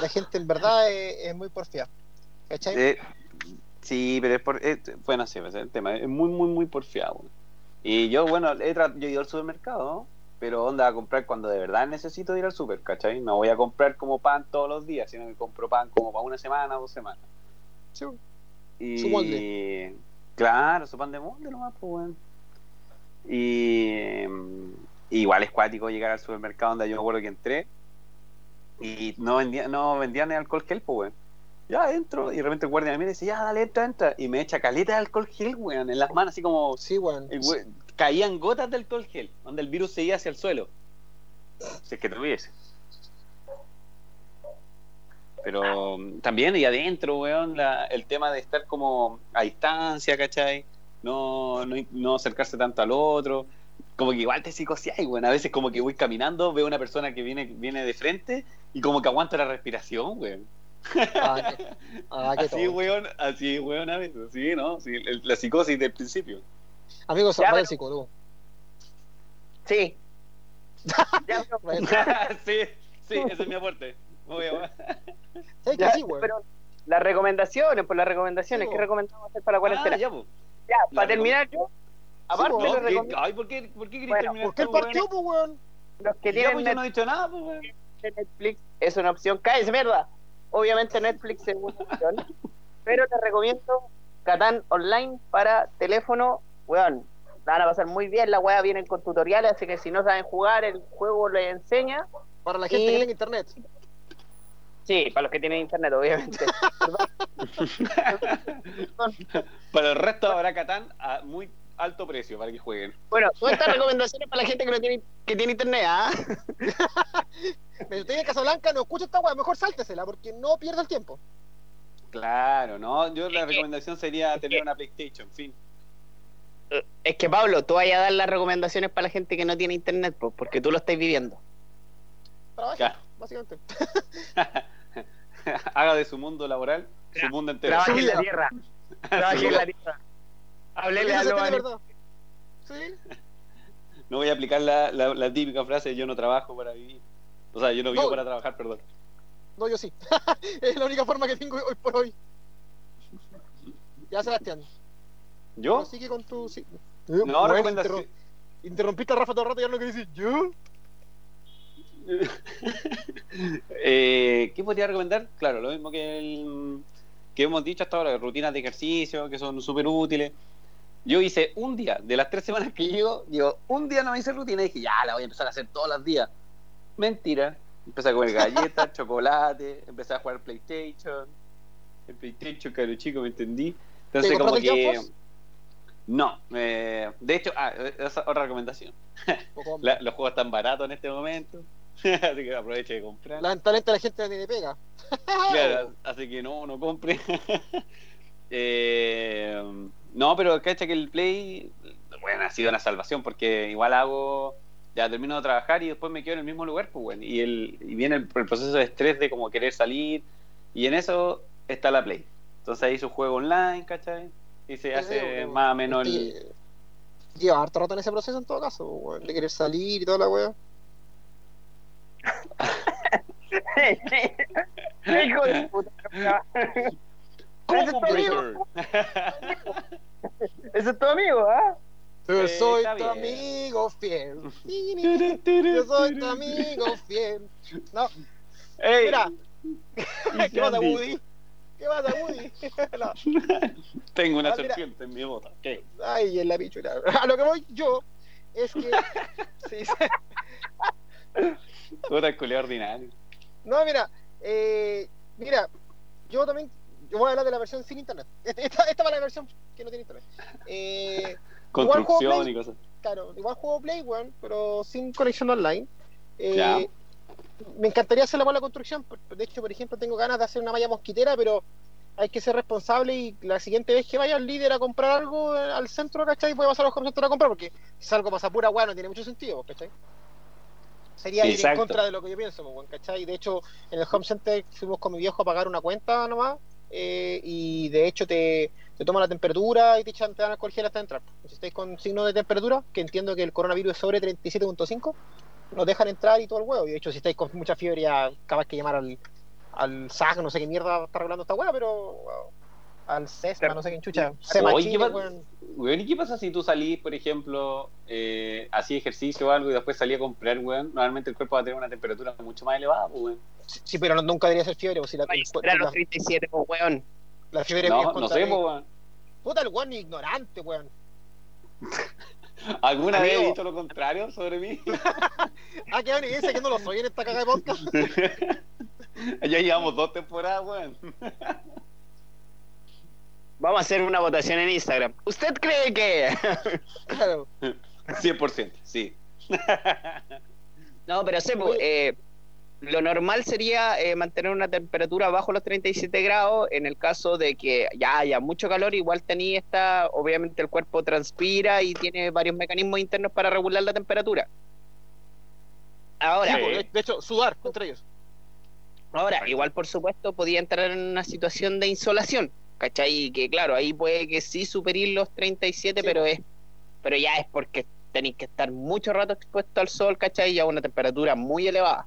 la gente en verdad es, es muy porfiada. ¿Cachai? Eh, sí, pero es por. eh, bueno, sí, es el tema. Es muy, muy, muy porfiado. weón. Y yo, bueno, he yo he ido al supermercado, pero onda a comprar cuando de verdad necesito ir al super, ¿cachai? No voy a comprar como pan todos los días, sino que compro pan como para una semana o dos semanas. Sí, Y, Su molde. Claro, su pan de molde nomás, pues, weón. Y igual es cuático llegar al supermercado donde yo me acuerdo que entré y no vendían, no vendían el alcohol gel, pues, weón. Ya entro y de repente el guardia me mira y dice, ya, dale, entra, entra. Y me echa caleta de alcohol gel, weón, en las manos, así como Sí, weón. el we- caían gotas de alcohol gel, donde el virus seguía hacia el suelo. Si es que tuviese. Pero mm, también, y adentro, weón, la- el tema de estar como a distancia, ¿cachai? No, no, no acercarse tanto al otro. Como que igual te psicoseáis, weón. A veces como que voy caminando, veo una persona que viene, viene de frente y como que aguanta la respiración, weón. Ah, qué, ah, qué Así, weón, así, weón, a veces. Sí, ¿no? Sí, el- la psicosis del principio. Amigos, Ya, vaya pero- al psicólogo. Sí. Ya, pero- sí, sí, ese es mi aporte. Muy bien. ¿Sabes ya, que sí, weón? pero las recomendaciones, pues las recomendaciones, Sí, ¿qué recomendamos hacer para la cuarentena? Ah, ya, pues. ya, para terminar yo, aparte les No, ¿qué- recomiendo ay, ¿por qué, por qué querés Bueno, terminar ¿Por qué el partido, pues, weón? los que Ya, tienen pues, yo no he dicho nada, pues, weón. Netflix es una opción, cállese mierda. Obviamente Netflix es una opción, pero te recomiendo Catán Online para teléfono, weón. La van a pasar muy bien, la weá vienen con tutoriales, así que si no saben jugar, el juego les enseña. Para la gente Y- que tenga internet. Sí, para los que tienen internet, obviamente. Para el resto habrá Catán a muy alto precio para que jueguen. Bueno, todas estas recomendaciones para la gente que no tiene, que tiene internet, ¿ah? Pero usted en Casablanca no escucha esta weá, mejor sáltesela, porque no pierda el tiempo. Claro, ¿no? Yo la recomendación sería tener una PlayStation, fin. Es que Pablo, tú vayas a dar las recomendaciones para la gente que no tiene internet, pues, porque tú lo estás viviendo. Trabaja, Claro. básicamente. Haga de su mundo laboral su mundo entero. Trabaje en la tierra. Trabaje en la tierra. Háblele a los sí es anim- verdad. Sí, No voy a aplicar la, la, la típica frase yo no trabajo para vivir. O sea, yo no vivo No. para trabajar, perdón. no, yo sí. es la única forma que tengo hoy por hoy. Ya, Sebastián. ¿Yo? Sigue con tu. Sí. No, Bueno, recomendación. interru- Interrumpiste a Rafa todo el rato y ahora lo que dices, ¿yo? Eh, ¿Qué podría recomendar? Claro, lo mismo que el, que hemos dicho hasta ahora, rutinas de ejercicio que son súper útiles. Yo hice un día, de las tres semanas que llevo, digo, un día no me hice rutina y dije, ya, la voy a empezar a hacer todos los días. Mentira. Empecé a comer galletas, chocolate, empecé a jugar PlayStation. El PlayStation, caro chico, me entendí. Entonces, ¿Te como que. No, eh, de hecho, ah, esa otra recomendación. La- los juegos están baratos en este momento, así que aproveche de comprar. Lamentablemente la gente no tiene pega. Claro, así que no, no compre. Eh, no, pero cacha que el Play, bueno, ha sido una salvación porque igual hago, ya termino de trabajar y después me quedo en el mismo lugar, pues bueno, y, el, y viene el, el proceso de estrés de como querer salir y en eso está la Play. Entonces ahí su juego online, ¿cachai? Y se hace Pero, más o menos el... Lleva harto rato en ese proceso en todo caso, weón, de querer salir y toda la weá. Hijo de puta. Es tu amigo. ¿ah? Yo Eh, soy está tu bien. amigo fiel. Yo soy tu amigo fiel. No, Ey, mira, ¿qué pasa. Woody? ¿Qué pasa, Woody? No. Tengo una Ah, serpiente en mi bota. ¿Qué? Ay, en la pichula. A lo que voy yo es que. Sí, sí. Culiao ordinario. No, mira, eh, mira, yo también. Yo voy a hablar de la versión sin internet. Esta, esta, esta va la versión que no tiene internet. Eh, Igual juego Construcción Play. y cosas. claro, igual juego Play, weón, pero sin conexión online. Eh, Ya. Me encantaría hacer la buena construcción. De hecho, por ejemplo, tengo ganas de hacer una malla mosquitera, pero hay que ser responsable y la siguiente vez que vaya al líder a comprar algo eh, al centro, ¿cachai? Voy a pasar a los home center a comprar, porque si salgo pasa pura weá no tiene mucho sentido, ¿cachai? Sería ir en contra de lo que yo pienso, pues, ¿cachai? De hecho, en el home center fuimos con mi viejo a pagar una cuenta nomás, eh, y de hecho te, te toman la temperatura y te, echan, te dan alcohol gel hasta entrar. Si estáis con signo de temperatura, que entiendo que el coronavirus es sobre 37.5, nos dejan entrar y todo el huevo. Y de hecho, si estáis con mucha fiebre, ya capaz que llamar al, al SAC, no sé qué mierda está arreglando esta hueá, pero al CESMA, no sé qué chucha. ¿qué pa- weón. Weón, ¿y qué pasa si tú salís, por ejemplo, eh, hacías ejercicio o algo y después salís a comprar, weón? Normalmente el cuerpo va a tener una temperatura mucho más elevada, pues, weón. Sí, sí, pero no- nunca debería ser fiebre, pues si la, Ay, los la, 37, pues, weón. la fiebre es No, no contra- sé, pues, weón. Puta, el weón ignorante, weón. ¿Alguna vez he dicho lo contrario sobre mí? Ah, que evidencia que no lo soy en esta caga de podcast. ya llevamos dos temporadas, weón. Vamos a hacer una votación en Instagram. ¿Usted cree que.? Claro. 100%, sí. no, pero pues, eh, lo normal sería eh, mantener una temperatura bajo los 37 grados. En el caso de que ya haya mucho calor, igual tenía esta. Obviamente, el cuerpo transpira y tiene varios mecanismos internos para regular la temperatura. Ahora, Sí. De, de hecho, sudar entre ellos. Ahora, igual por supuesto podía entrar en una situación de insolación, ¿cachai? Y que claro, ahí puede que sí superir los 37, Sí. pero es pero ya es porque tenéis que estar mucho rato expuesto al sol, ¿cachai? Y a una temperatura muy elevada.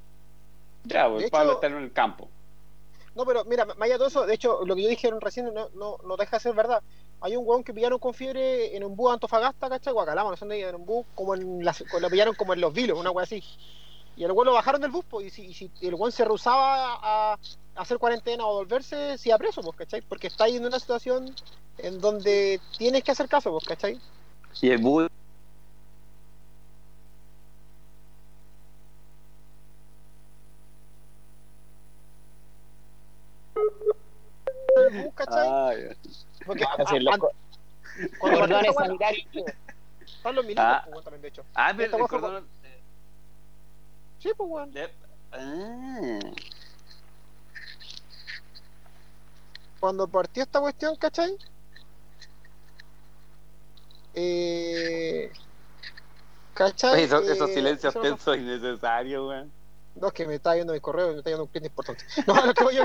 Ya, pues De Pablo hecho- está en el campo. No, pero mira, más allá de todo eso, de hecho, lo que yo dije recién no, no, no deja de ser verdad. Hay un weón que pillaron con fiebre en un bus de Antofagasta, ¿cachai? Guacalama, no sé dónde, en un bus, como en las, lo pillaron como en los vilos, una wea así. Y el weón lo bajaron del bus, pues, y si, y si el weón se rehusaba a, a hacer cuarentena o volverse, se iba preso, pues, ¿cachai? Porque está ahí en una situación en donde tienes que hacer caso, pues, ¿cachai? Y el bus El bus, ¿cachai? Ah, ya. Porque a- Así, a- los cuando cordones sanitarios. están los milicos, Ah. pues, también, de hecho. Ah, pero el cordón. Sí, pues, weón. Ah. cuando partió esta cuestión, ¿cachai? Eh, ¿Cachai? Eh, esos silencios eso- tensos innecesarios, weón. No, es que me está viendo mi correo me está viendo un cliente importante. No, lo que voy yo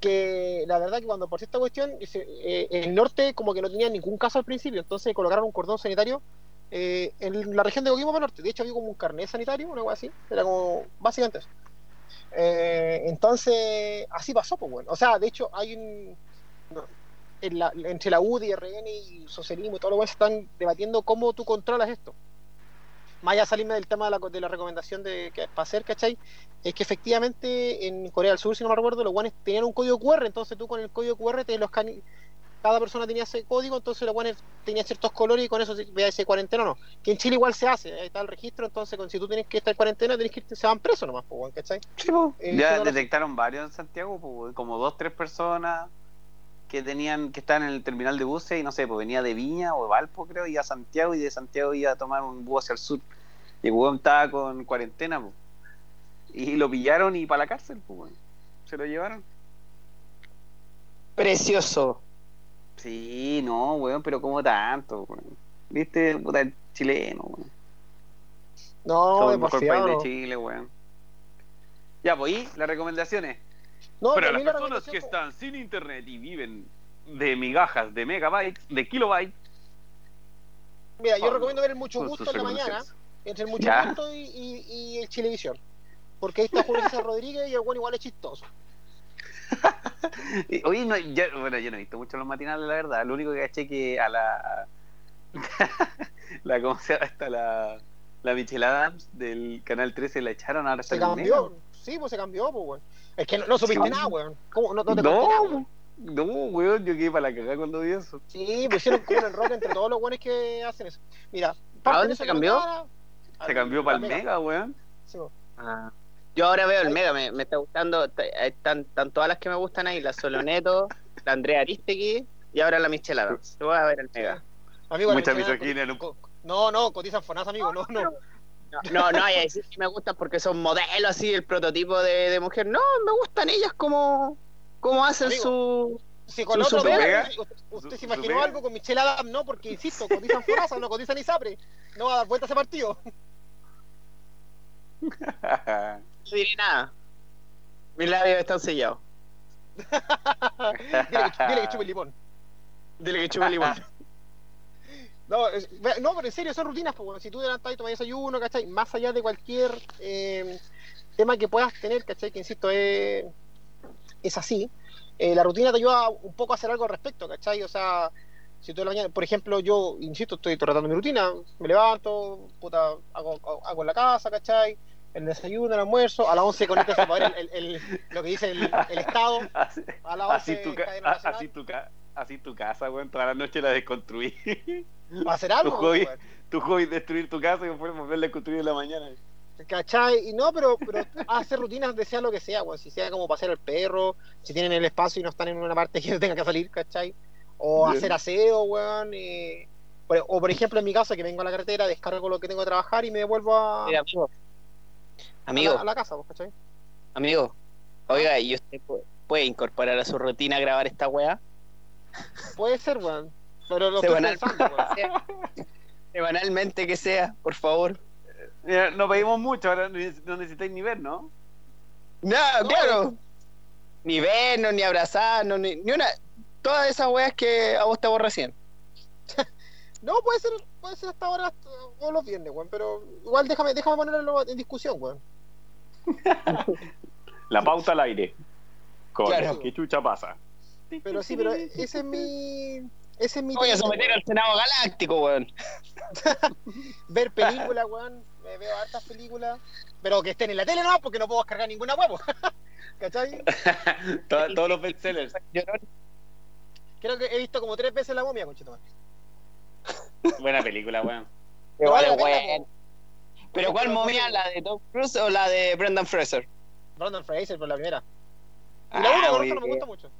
que la verdad que cuando partió esta cuestión, eh, el norte como que no tenía ningún caso al principio, entonces colocaron un cordón sanitario eh, en la región de Coquimbo norte. De hecho, había como un carnet sanitario, una cosa así. Era como básicamente eso. Eh, entonces, así pasó, pues bueno. O sea, de hecho, hay un. en la- entre la UDI, RN y socialismo y todo lo se están debatiendo cómo tú controlas esto. Más allá de salirme del tema de la, de la recomendación de que para hacer, ¿cachai? Es que efectivamente en Corea del Sur, si no me recuerdo, los guanes tenían un código QR, entonces tú con el código QR te los cada persona tenía ese código, entonces los guanes tenían ciertos colores y con eso se veía ese cuarentena o no. Que en Chile igual se hace, ahí está el registro, entonces con, si tú tienes que estar en cuarentena, tienes que irte, se van presos nomás, pues, ¿cachai? Eh, Ya detectaron varios en Santiago, pues, como dos, tres personas que tenían que estar en el terminal de buses y no sé, pues venía de Viña o de Valpo, creo, y a Santiago y de Santiago iba a tomar un bus hacia el sur. Y el weón estaba con cuarentena, pues. Y lo pillaron y para la cárcel, pues. Se lo llevaron. Precioso. Sí, no, weón, pero como tanto, weón. ¿Viste? Puta, el chileno, weón. No, Somos el mejor demasiado. país de Chile, weón. Ya, pues, y las recomendaciones. No, a las la personas que están sin internet y viven de migajas, de megabytes, de kilobytes, Mira, yo recomiendo ver el Mucho Gusto en la mañana, entre el Mucho Ya. Gusto y, y, y el Chilevisión. Porque ahí está Julio César Rodríguez y el bueno igual es chistoso. Oye, no, ya- bueno, yo no he visto mucho los matinales, la verdad. Lo único que caché que a la. la ¿Cómo se llama esta? La, la Michelle Adams del canal 13 la echaron, ahora está Se el cambió. Sí, pues se cambió, pues, weón. Es que no, no supiste Sí. nada, weón. ¿Cómo? No, no te conté nada, No, weón. no, weón, yo quedé para la cagada cuando vi eso. Sí, pusieron como un enroque entre todos los weones que hacen eso. Mira, parte dónde de se cambió? colocada- Se cambió para el Mega, weón. Sí, weón. Ah. Yo ahora veo el Mega, me, me está gustando. Están, están todas las que me gustan ahí: la Soloneto, la Andrea Aristegui y ahora la Michelle Adams. Yo voy a ver el Mega. Amigo, Mucha misoginia co- No, no, cotizan fonas, amigo, no, no. No, no, no hay a decir que me gustan porque son modelos así, el prototipo de, de mujer. No, me gustan ellas como, como hacen Amigo. su. Si con Su otro Mega, Mega. usted, usted Su- se imaginó Mega. algo con Michelle Adams, no, porque insisto, cotizan Fonasa, no cotizan Isapre. No va a dar vuelta ese partido. No diré nada. Mis labios están sellados. dile, que, dile que chupe el limón. Dile que chupe el limón. No, es- no, pero en serio, son rutinas, pues, bueno, si tú adelantás y tomas desayuno, ¿cachai? Más allá de cualquier eh, tema que puedas tener, ¿cachai? Que insisto, es, es así. Eh, la rutina te ayuda un poco a hacer algo al respecto, ¿cachai? O sea, si tú en la mañana, por ejemplo, yo, insisto, estoy tratando mi rutina, me levanto, puta, hago, hago- hago en la casa, ¿cachai? El desayuno, el almuerzo, a las 11 conectas a poder el, el- el- lo que dice el, el Estado, así, a las así 11 tu, ca- cadena nacional. así tu, ca- así tu casa, weón, toda la noche la desconstruí. Va a hacer algo, Tu hobby. weón. tu hobby es destruir tu casa y después volverla a construir en la mañana. ¿Cachai? Y no, pero, pero hacer rutinas de sea lo que sea, weón. Si sea como pasear al perro, si tienen el espacio y no están en una parte que tenga que salir, ¿cachai? O Bien. hacer aseo, weón. y- O por ejemplo en mi caso, que vengo a la carretera, descargo lo que tengo que trabajar y me vuelvo a, Mira, amigo. a Amigo, la, a la casa, pues, ¿cachai? amigo. Oiga, ¿y usted pu- puede incorporar a su rutina grabar esta weá? Puede ser, weón. Pero lo estoy Semanal. pensando, weón. Semanalmente que sea, por favor. Mira, no pedimos mucho, ahora no necesitáis ni ver, ¿no? No, claro. Ni vernos, ni abrazarnos, ni, ni una. Todas esas weas que a vos te recién. No, puede ser, puede ser hasta ahora o los viernes, weón. Pero igual déjame, déjame ponerlo en discusión, weón. La pauta al aire. Con Claro. ¿Qué chucha pasa? Pero sí, pero ese es mi. Ese es mi. Voy a someter weón. al Senado Galáctico, weón. ver películas, weón. Me veo hartas películas. Pero que estén en la tele no, porque no puedo descargar ninguna huevo. ¿Cachai? To- Todos los bestsellers. Creo que he visto como tres veces la momia, conchetumare. Buena película, weón. Pero, pena, weón. ¿Pero cuál momia? ¿La de Tom Cruise o la de Brendan Fraser? Brandon Fraser por la primera. Y Ah, la muy eso no me gusta mucho.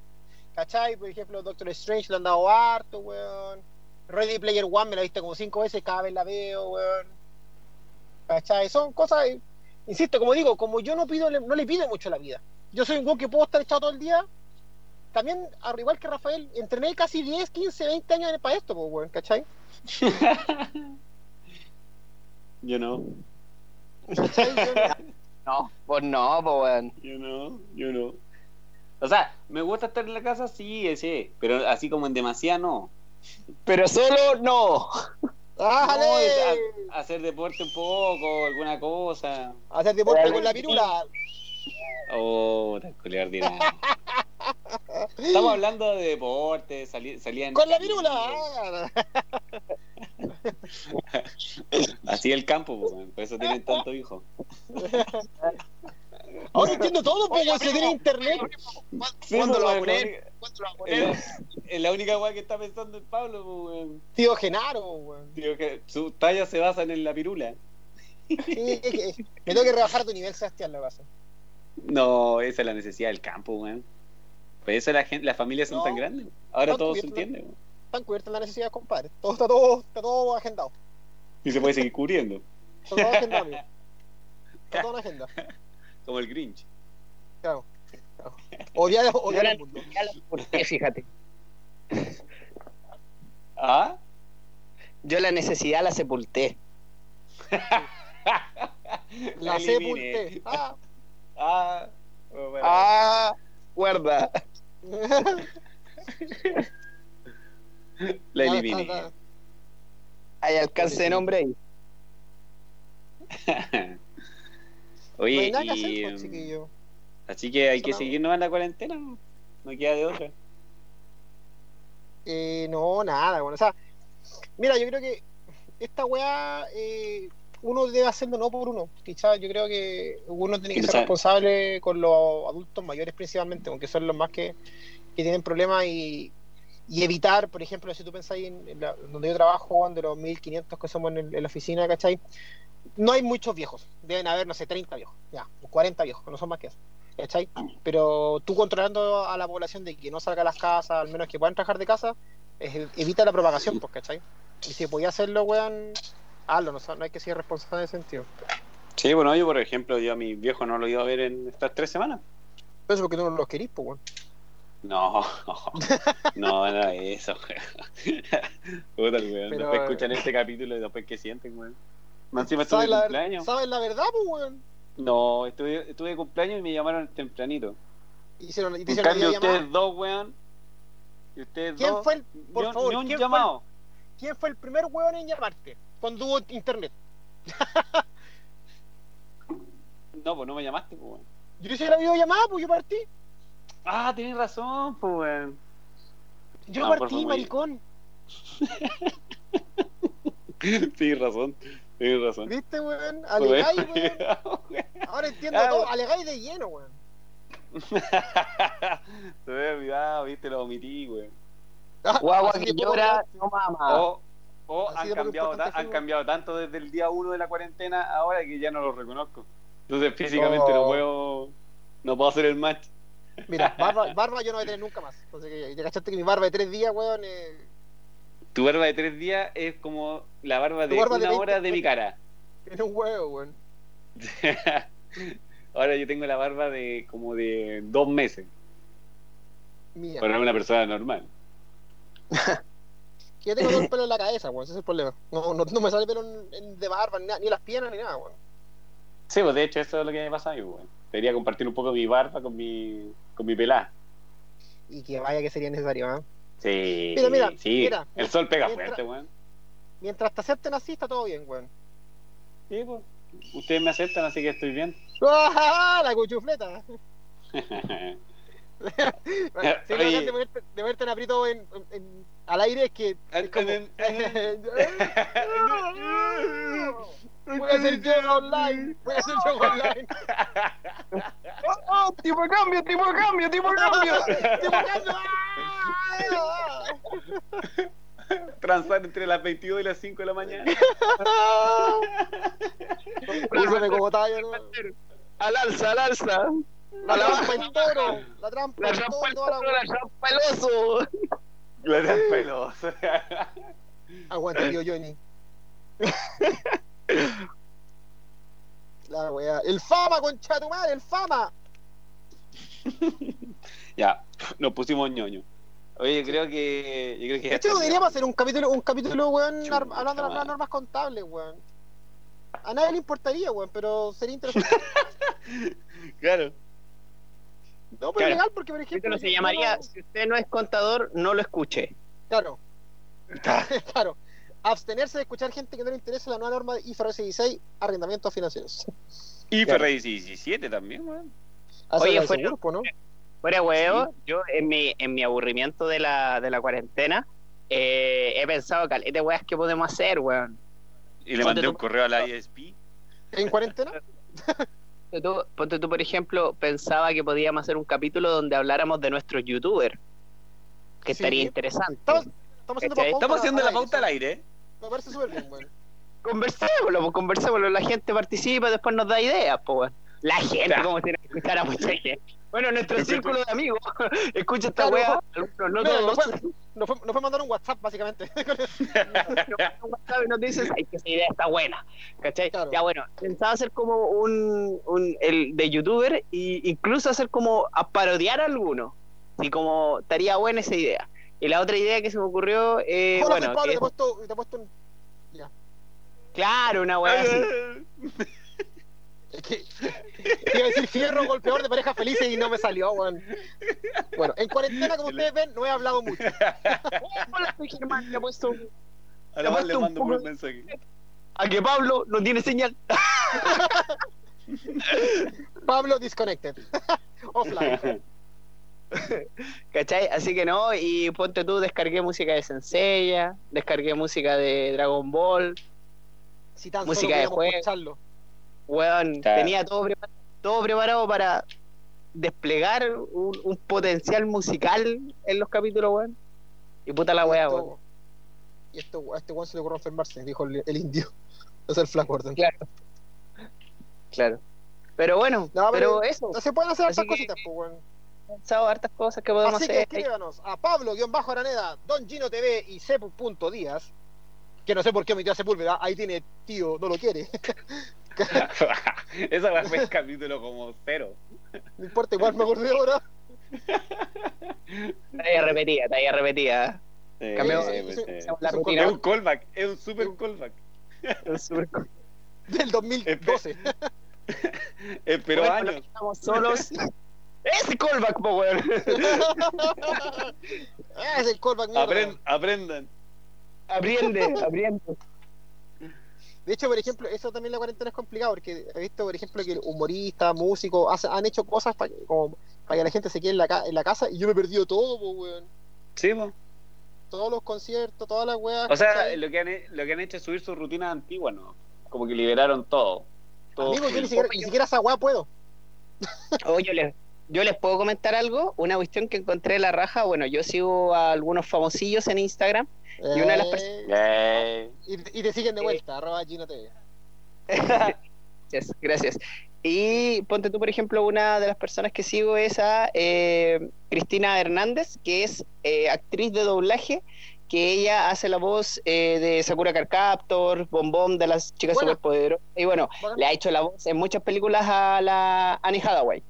¿Cachai? Por ejemplo, Doctor Strange lo han dado harto, weón. Ready Player One me la he visto como cinco veces, cada vez la veo, weón. ¿Cachai? Son cosas, insisto, como digo, como yo no pido, no le pido mucho a la vida. Yo soy un weón que puedo estar echado todo el día. También, al igual que Rafael, entrené casi 10, 15, 20 años para esto, pues, weón, ¿cachai? Yo no. ¿Cachai? Yo- No, pues no, pues weón. Yo no. Yo no. O sea, me gusta estar en la casa, sí, sí. Pero así como en demasiado, no. Pero solo no. ¡Dale! No, a- hacer deporte un poco, alguna cosa. Hacer deporte con la pirula. Oh, tan ordinario. Estamos hablando de deporte, salí, salían. Con la pirula. Así el campo, pues, por eso tienen tantos hijos. Ahora entiendo todo, weón, se tiene internet. ¿Cuándo lo va a weón, la poner? única- ¿Cuándo lo va a Es poner? la, es la única weá que está pensando el Pablo, weón. Tío Genaro, weón. Digo que sus tallas se basan en la pirula. Sí, es que- Me tengo que rebajar tu nivel, Sebastián, lo pasa. No, esa es la necesidad del campo, weón. Por eso la gente, las familias son No. tan grandes. Ahora No, todo se entiende, weón. Están cubiertas las necesidades, compadre. Todo está todo, está todo agendado. Y se puede seguir cubriendo. Está todo agendado, amigo. Está todo en agenda. Como el Grinch. Claro. claro. Odiar, la, al mundo. la sepulté, fíjate. ¿Ah? Yo la necesidad la sepulté. La eliminé. sepulté. Ah. Ah. oh, bueno. Ah, guarda. La eliminé. Hay alcance de nombre ahí. Oye, nada que y, hacer, pues, chiquillo. así que hay que seguirnos en la cuarentena. No No queda de otra. Eh, no, nada, bueno. O sea, mira, yo creo que esta weá eh, uno debe hacerlo no por uno. Quizás yo creo que uno tiene que ser responsable con los adultos mayores principalmente, aunque son los más que, que tienen problemas y, y evitar, por ejemplo, si tú pensáis en, la- donde yo trabajo, de los 1500 que somos en, el- en la oficina, ¿cachai? No hay muchos viejos, deben haber, no sé, 30 viejos, ya, 40 viejos, no son más que eso. ¿Cachai? Pero tú controlando a la población de que no salga a las casas, al menos que puedan trabajar de casa, es- evita la propagación, pues, ¿cachai? Y si podía hacerlo, weón, hazlo, no, no hay que ser responsable en ese sentido. Sí, bueno, yo por ejemplo, yo a mi viejo no lo he ido a ver en estas tres semanas. Eso porque no los querís, pues, weón. No, no, no es eso, weón. Puta, weón. Pero, Después escuchan este capítulo y después qué sienten, weón. Más encima estuve ¿Sabes de cumpleaños. ¿Sabes la verdad, pues, weón? No, estuve, estuve de cumpleaños y me llamaron tempranito. Hicieron, y te En cambio, ustedes dos, weón. Y ustedes ¿Quién dos. fue el, por favor, ¿quién fue el-. ¿Quién fue el primer weón en llamarte? Cuando hubo internet. No, pues no me llamaste, pues, weón. Yo hice la videollamada, pues yo partí. Ah, tenés razón, pues, weón. Yo No, partí, maricón. Tienes razón, tienes razón. ¿Viste, weón? Alegáis, weón. Ahora entiendo Ah, todo. Alegáis de lleno, weón. Se me había olvidado, viste, lo omití, weón. Guagua Así que llora, no mama. O, o han, cambiado, ta- han cambiado tanto desde el día uno de la cuarentena ahora que ya no los reconozco. Entonces físicamente no Oh. puedo, no puedo hacer el match. Mira, barba, barba yo no voy a tener nunca más. Entonces, que- ya cachaste que mi barba de tres días, weón. Eh, Tu barba de tres días es como la barba de barba de una 20 hora de mi cara. tiene un huevo, weón. Ahora yo tengo la barba de como de dos meses. Mía. Para una persona normal. Que yo tengo todo el pelo en la cabeza, weón. Ese es el problema. No, no, no me sale pelo en- en- de barba, ni, nada, ni las piernas, ni nada, weón. Sí, pues de hecho eso es lo que me pasa a mí, weón. Debería compartir un poco mi barba con mi, con mi pelada. Y que vaya que sería necesario, ¿ah? Sí, Mira, mira, sí. mira. el sol pega Mientras- fuerte, weón. Mientras te acepten así, está todo bien, weón. Sí, pues. Ustedes me aceptan, así que estoy bien. ¡Ah, La cuchufleta. Sí, Oye. que de verte, de verte en aprieto en, en- en- al aire es que. es como- Voy a hacer yoga online. Voy a hacer yoga online. ¡Oh, tipo de cambio, tipo de cambio, tipo de cambio! ¡Ah! Transar entre las 22 y las 5 de la mañana. Úsame como talla, ¿no? Al alza, al alza. La trampa baja. el toro. La trampa La el rampa toro. el toda la toro, la wea. rampa el oso. La trampa el oso. Aguanta, tío Johnny. La wea. El fama, concha tu madre, el fama. Ya, nos pusimos ñoño. Oye, creo que. Yo creo que ya deberíamos hacer un capítulo, un capítulo, weón, Chuta hablando de las normas contables, weón. A nadie le importaría, weón, pero sería interesante. Claro. No, pero Claro. es legal porque, por Esto ejemplo. no se llamaría, no- si usted no es contador, no lo escuche. Claro. claro. Abstenerse de escuchar gente que no le interesa la nueva norma de IFRS 16, arrendamientos financieros. Ferrari 17 también, weón. Oye, la de fue- seguros, po, ¿no? Fuera huevo, yo en mi, en mi aburrimiento de la, de la cuarentena, eh, he pensado, caleta, weas, ¿qué podemos hacer, weón? Y le mandé un correo a la ISP. ¿En cuarentena? Ponte tú, ponte tú, por ejemplo, pensaba que podíamos hacer un capítulo donde habláramos de nuestros youtubers. Que Sí. estaría interesante. Estamos, estamos haciendo ¿Cachai? pauta Estamos haciendo al la pauta al aire. Me parece súper bien, weón. Conversémoslo, pues, conversémoslo. La gente participa, después nos da ideas, pues, weón. La gente, como si no escuchara mucha gente. Bueno, nuestro círculo de amigos escucha esta algunos no Mira, todos. nos fue, mandar un WhatsApp, básicamente. un WhatsApp y nos dices, ay, que esa idea está buena. ¿Cachai? Claro. Ya bueno, pensaba hacer como un, un el de youtuber e incluso hacer como a parodiar a alguno. Y como estaría buena esa idea. Y la otra idea que se me ocurrió, eh, Hola, bueno, Pablo, que- te he puesto, te he puesto un... claro, una wea así. Que iba a decir fierro golpeador de parejas felices y no me salió, weón. Bueno, en cuarentena, como ustedes ven, no he hablado mucho. Hola, soy Germán, le he puesto más le puesto un mando poco- un mensaje. a que Pablo no tiene señal. Pablo disconnected. Offline. ¿Cachai? Así que no, y ponte tú, descargué música de Senseiya, descargué música de Dragon Ball, Si tan Música solo de juego. Weón, Claro. tenía todo, prepa- todo preparado para desplegar un, un potencial musical en los capítulos, weón. Y puta la weá, esto- weón. Y esto, a este weón se le ocurrió enfermarse, dijo el, el indio. Es el Flash Gordon. Claro. Claro. Pero bueno, No, pero, pero- eso, No se pueden hacer hartas que- cositas, pues, weón. he pensado hartas cosas que podemos Así que hacer. escríbanos a Pablo-Araneda, Don Gino TV y C.Díaz. Que no sé por qué omitió a Sepúlveda. Ahí tiene tío, no lo quiere. Esa va a ser el capítulo como cero. No importa, igual me acordé ahora. Talla repetida, talla repetida. Cambiamos- pues, sí, eh, sí, La Es un rutina. Es un callback, es un super callback. Del 2012. Eh, pero Bueno, años. Estamos solos. Ese callback, po, weón. Ah, es el callback. Apren- aprendan. Aprende, aprende. De hecho, por ejemplo, eso también la cuarentena es complicado porque he visto, por ejemplo, que humoristas, músicos hace- han hecho cosas para como para que la gente se quede en la, ca- en la casa y yo me he perdido todo, po, weón. Sí, po. Todos los conciertos, todas las weas. O sea, lo que, han, lo que han hecho es subir sus rutinas antiguas, ¿no? Como que liberaron todo. todo Amigo, yo ni siquiera, ni siquiera esa wea puedo. Oye, yo les, puedo comentar algo, una cuestión que encontré en la raja, bueno, yo sigo a algunos famosillos en Instagram y una de las personas... Eh, Y, y te siguen de vuelta, arroba Gino TV. Gracias, gracias. Y ponte tú, por ejemplo, una de las personas que sigo es a eh, Cristina Hernández, que es eh, actriz de doblaje, que ella hace la voz eh, de Sakura Carcaptor, Bombón de las chicas Buena. superpoderosas. Y bueno, le ha hecho la voz en muchas películas a la Annie Hathaway.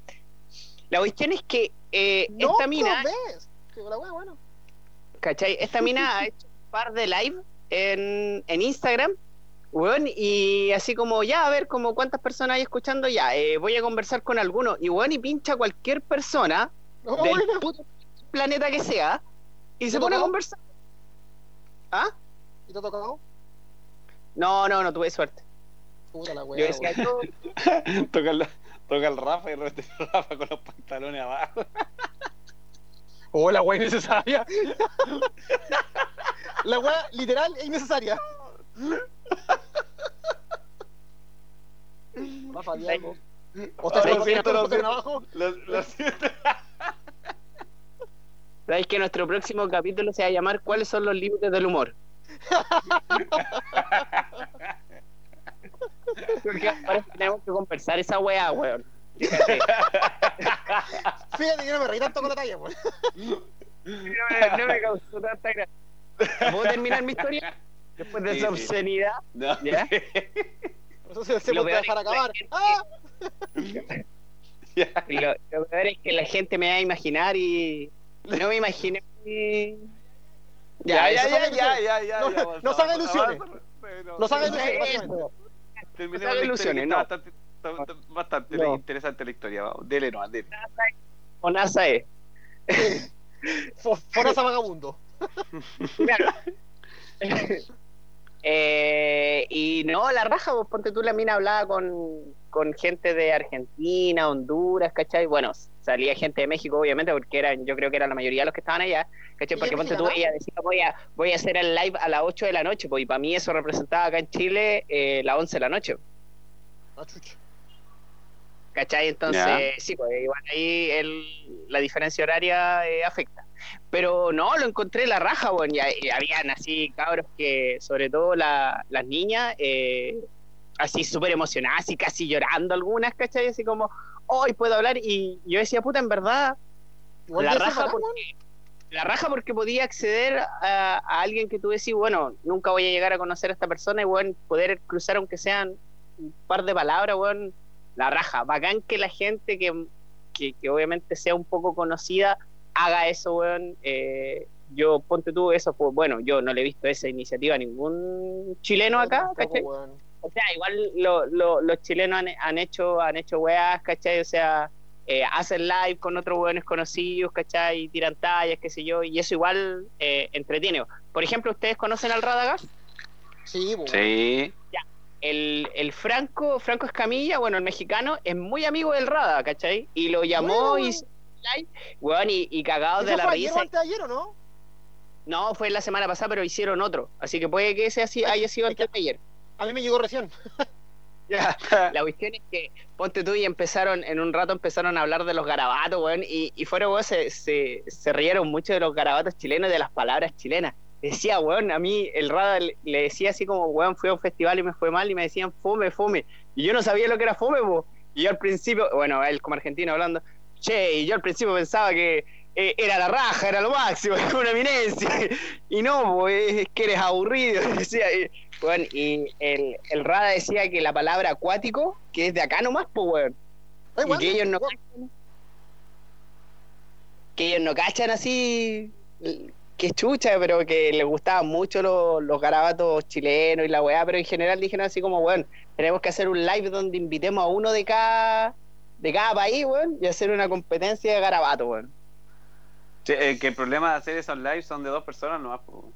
La cuestión es que eh, No, esta mina, ves. Que la wea, bueno. ¿cachai? Esta mina ha hecho un par de live en, en Instagram, weón, y así como, ya, a ver, como cuántas personas hay escuchando, ya, eh, voy a conversar con alguno, y weón, y pincha a cualquier persona No, del bueno. puto planeta que sea, y se ¿Te pone a conversar. ¿Ah? ¿Y te ha tocado? No, no, no tuve suerte. Puta la Yo wea. decía, weón. yo, toca, el, toca el Rafa y de repente el Rafa con los pantalones abajo. Oh, la wea innecesaria. la wea literal e innecesaria. Rafa, di algo. O sea, lo lo siento, lo siento, siento. abajo. Lo, lo siento. sabéis que nuestro próximo capítulo se va a llamar ¿Cuáles son los límites del humor? Porque tenemos que conversar esa weá, weón. Fíjate. Fíjate que no me reí tanto con la talla, pues. No me, no me causó tanta gracia. ¿Puedo terminar mi historia? Después de Sí, esa sí. obscenidad. No. ¿Ya? Eso se, se Lo puede peor dejar es que acabar. la gente- ¡Ah! Lo, lo peor es que la gente me va a imaginar y no me imaginé. Ya, ya, ya, ya, ya, ya, No- ya, no se hagan ilusiones. No se no ilusiones. Terminemos No la historia, ilusiones, está no. bastante, está- está bastante No. interesante la historia. Vamos, dele no, dele. O NASA es. Fo- Foraza vagabundo. Eh, y no, la raja, vos ponte tú la mina hablaba con, con gente de Argentina, Honduras, ¿cachai? Bueno, salía gente de México, obviamente, porque eran, yo creo que eran la mayoría de los que estaban allá, ¿cachai? ¿Y Porque ponte tú, ella decía, voy a, voy a hacer el live a las 8 de la noche, pues, y para mí eso representaba acá en Chile eh, las 11 de la noche. ¿Cachai? Entonces, sí, pues igual ahí el, la diferencia horaria eh, afecta. Pero no, lo encontré la raja, bueno, y, y habían así cabros que, sobre todo la- las niñas, eh, así súper emocionadas, así casi llorando algunas, ¿cachai? Así como, hoy puedo hablar, y yo decía, puta, en verdad, la raja porque la raja porque podía acceder a, a alguien que tú decís, bueno, nunca voy a llegar a conocer a esta persona y bueno, poder cruzar aunque sean un par de palabras, bueno, la raja. Bacán que la gente que, que, que obviamente sea un poco conocida haga eso, weón. Eh, yo, ponte tú eso, pues bueno, yo no le he visto esa iniciativa a ningún chileno acá, ¿cachai? O sea, igual lo- lo- los chilenos han, han hecho han hecho weas, ¿cachai? O sea, eh, hacen live con otros weones conocidos, ¿cachai? Y tiran tallas, qué sé yo, y eso igual eh, entretiene. Por ejemplo, ¿ustedes conocen al Radagast? Sí, weón. Sí. El, el Franco, Franco Escamilla, bueno, el mexicano, es muy amigo del Rada, ¿cachai? Y lo llamó Bueno. y hizo live, weón, y, y cagados ¿Eso de la fue ayer risa. antes de ayer o no? No, fue la semana pasada, pero hicieron otro. Así que puede que ese así Ay, haya sido antes de ayer. A mí me llegó recién. La cuestión es que, ponte tú y empezaron, en un rato empezaron a hablar de los garabatos, weón, y, y fuera, weón, se, se, se rieron mucho de los garabatos chilenos y de las palabras chilenas. Decía, weón, a mí el Rada le le decía así como, weón, fui a un festival y me fue mal y me decían, fome, fome. Y yo no sabía lo que era fome, po. Y yo al principio, bueno, él como argentino hablando, che, y yo al principio pensaba que eh, era la raja, era lo máximo, era una eminencia. Y no, po, es que eres aburrido. Decía, y, weón, y el, el Rada decía que la palabra acuático, que es de acá nomás, pues, weón. Ay, Y weón, que ellos no cachan. Que ellos no cachan así. Que chucha, pero que les gustaban mucho los, los garabatos chilenos y la weá, pero en general dijeron así como, weón, tenemos que hacer un live donde invitemos a uno de cada de cada país, weón, y hacer una competencia de garabato, weón. Sí, eh, que el problema de hacer esos lives son de dos personas nomás. po.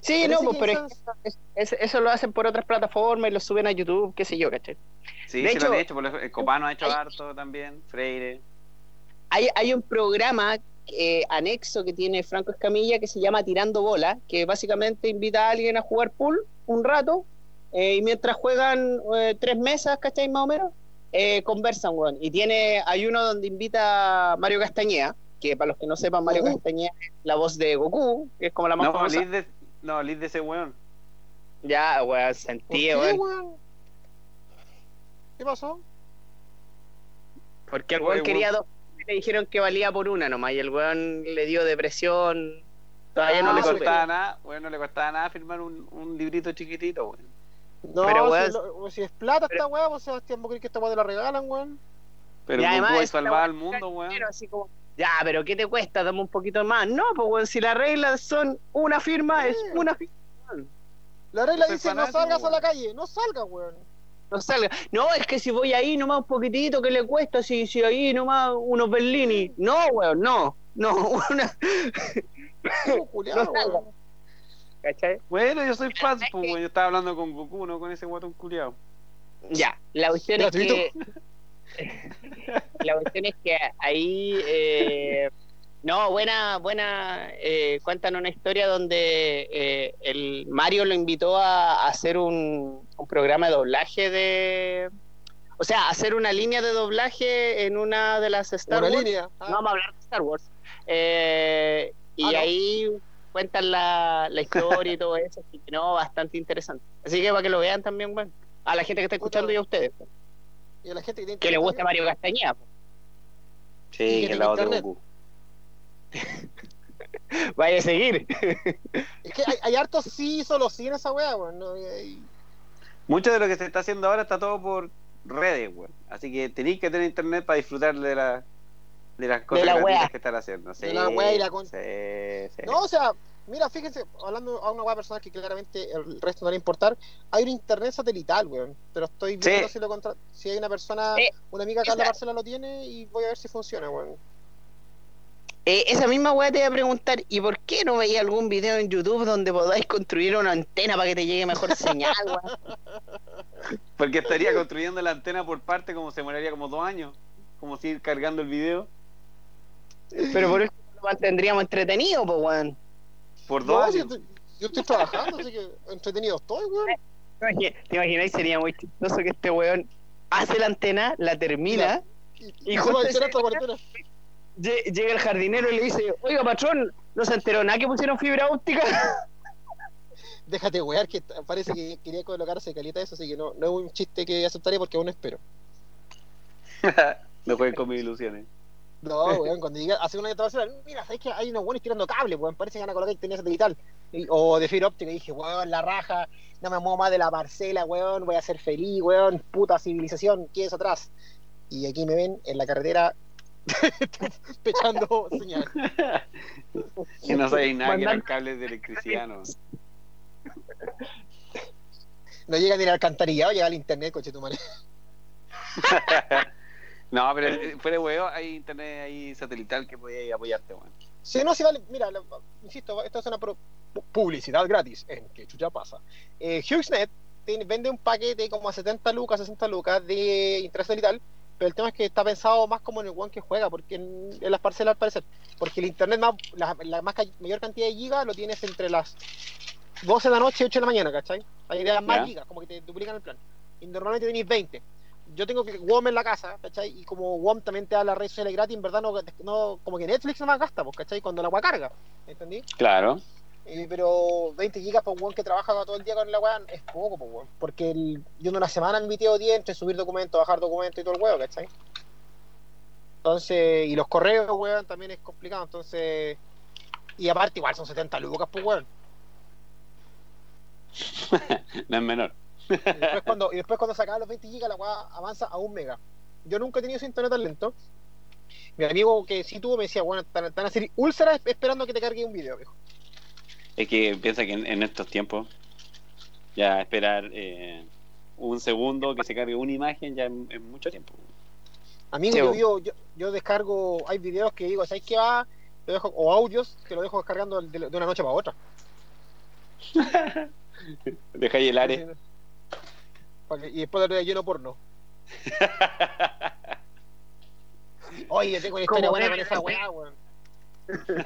Sí, Pero no, pues, que pero esas- es- es- eso lo hacen por otras plataformas y lo suben a YouTube, qué sé yo, ¿cachai? Sí, De sí hecho, lo han hecho. por ejemplo, el Copano ha hecho hay- harto también. Freire. hay, hay un programa eh, anexo que tiene Franco Escamilla que se llama Tirando Bola, que básicamente invita a alguien a jugar pool un rato, eh, y mientras juegan eh, tres mesas, ¿cachai? Más o menos, eh, conversan, weón. Y tiene, hay uno donde invita a Mario Castañeda, que para los que no sepan, Mario. Castañeda es la voz de Goku, que es como la más No, famosa. de, no, lead de ese weón. Ya, weón, ¿Por sentí, qué, weón. weón? ¿Qué pasó? Porque el weón quería weón. dos y le dijeron que valía por una nomás, y el weón le dio depresión. Todavía no no le costaba nada, weón, no le costaba nada firmar un, un librito chiquitito, weón. No, Pero, si, weón- lo- si es plata pero- esta weá, pues Sebastián, ¿vos crees que esta weá te la regalan, weón? Pero Y además weá al mundo, weón. Pero así como, ya, pero ¿qué te cuesta? Dame un poquito más. No, pues weón, si las reglas son una firma, es una firma. La regla dice, no salgas a la calle, no salgas, weón. No salga. No, es que si voy ahí nomás un poquitito, ¿qué le cuesta? Si, si ahí nomás unos Berlini. No, weón, no. No, una. No weón. ¿Cachai? Bueno, yo soy fan, es pues, weón. Yo estaba hablando con Goku, no con ese guatón culiado. Ya, la cuestión es que. la cuestión es que ahí. eh, no, buena, buena. Eh, cuentan una historia donde eh, el Mario lo invitó a, a hacer un, un programa de doblaje de. O sea, hacer una línea de doblaje en una de las Star Una Wars. línea. ah. No vamos a hablar de Star Wars. Eh, y Ah, ¿no? ahí cuentan la, la historia y todo eso. Así que no, bastante interesante. Así que para que lo vean también, bueno. A la gente que está escuchando y a ustedes. pues, Y a la gente que tiene Que le guste Mario Castañeda. Y Sí, que la otra. Vaya a seguir. Es que hay, hay hartos sí, solo sí en esa weá, weón. No, Mucho de lo que se está haciendo ahora está todo por redes, weón. Así que tenéis que tener internet para disfrutar de la de las cosas la wea. que están haciendo. Sí, De la wea y la con- sí, sí. No, o sea, mira, fíjense, hablando a una weá personal que claramente el resto no le va a importar, hay un internet satelital, weón. Pero estoy viendo Sí. si lo contra... si hay una persona, Eh, una amiga acá en la parcela lo tiene y voy a ver si funciona, weón. Eh, esa misma weá te iba a preguntar, ¿y por qué no veía algún video en YouTube donde podáis construir una antena para que te llegue mejor señal, weón? Porque estaría construyendo la antena por parte como se moraría como dos años. Como si ir cargando el video Pero por eso lo mantendríamos entretenido, pues, weón. Por dos No, si yo, estoy, yo estoy trabajando, así que entretenido estoy, weón. ¿Te imagi- ¿Te imagináis? Sería muy chistoso que este weón hace la antena, la termina, Y, Y y se justo va a ese- enterar esta cuarentena. lle- llega el jardinero y le dice, oiga, patrón, no se enteró nada que pusieron fibra óptica. Déjate wear, que parece que quería colocarse calita eso, así que no, no es un chiste que aceptaré porque aún no espero. no jueguen con mis ilusiones. No, weón, cuando llegué hace una vez mira, sabes que hay unos buenos tirando cable, weón, parece que van a colocar internet satelital Y- o de fibra óptica. Y dije, weón, la raja, no me muevo más de la parcela, weón, voy a ser feliz, weón, puta civilización, ¿qué es atrás? Y aquí me ven en la carretera pechando señal. Que no sabéis nada que eran cables de electricidad, ¿no? No llega ni al alcantarillado, llega al internet, coche tu madre. No, pero eh, fuera de huevo hay internet ahí satelital que podía apoyarte, weón. Sí, no, sí, vale. Mira, lo- insisto, esto es una pro- pu- publicidad gratis en que chucha pasa. Eh, HughesNet vende un paquete como a 70 lucas, 60 lucas de internet satelital, pero el tema es que está pensado más como en el one que juega, porque en, en las parcelas al parecer. Porque el internet más, la, la más ca- mayor cantidad de gigas lo tienes entre las 12 de la noche y 8 de la mañana, ¿cachai? Hay ideas más gigas, como que te duplican el plan. Y normalmente tenéis 20 yo tengo que WOM en la casa, ¿cachai? Y como WOM también te da las redes sociales gratis, en verdad no, no como que Netflix no más gasta, pues, ¿cachai? Cuando la agua carga, ¿entendí? Claro. Eh, pero 20 gigas por WOM que trabaja todo el día con la weá es poco, pues, weón. Porque el, yo en una semana invité 10 entre subir documentos, bajar documentos y todo el huevo, ¿cachai? Entonces, y los correos, weón, también es complicado, entonces... Y aparte igual son 70 lucas, pues, weón. No es menor. Y después cuando, y después cuando sacaba los 20 gigas la weá avanza a un mega. Yo nunca he tenido ese internet tan lento. Mi amigo que sí tuvo me decía, bueno, están, a hacer úlceras esperando que te cargue un video, viejo. Es que piensa que en, en estos tiempos ya esperar eh, un segundo que se cargue una imagen ya es, mucho tiempo. Amigo, Sí, yo, yo, yo descargo, hay videos que digo, ¿sabes qué va? Lo dejo, o audios que lo dejo descargando de, de una noche para otra. Dejáis el área. Que- y después de lleno porno. Oye, yo tengo una historia buena con esa weá, weón.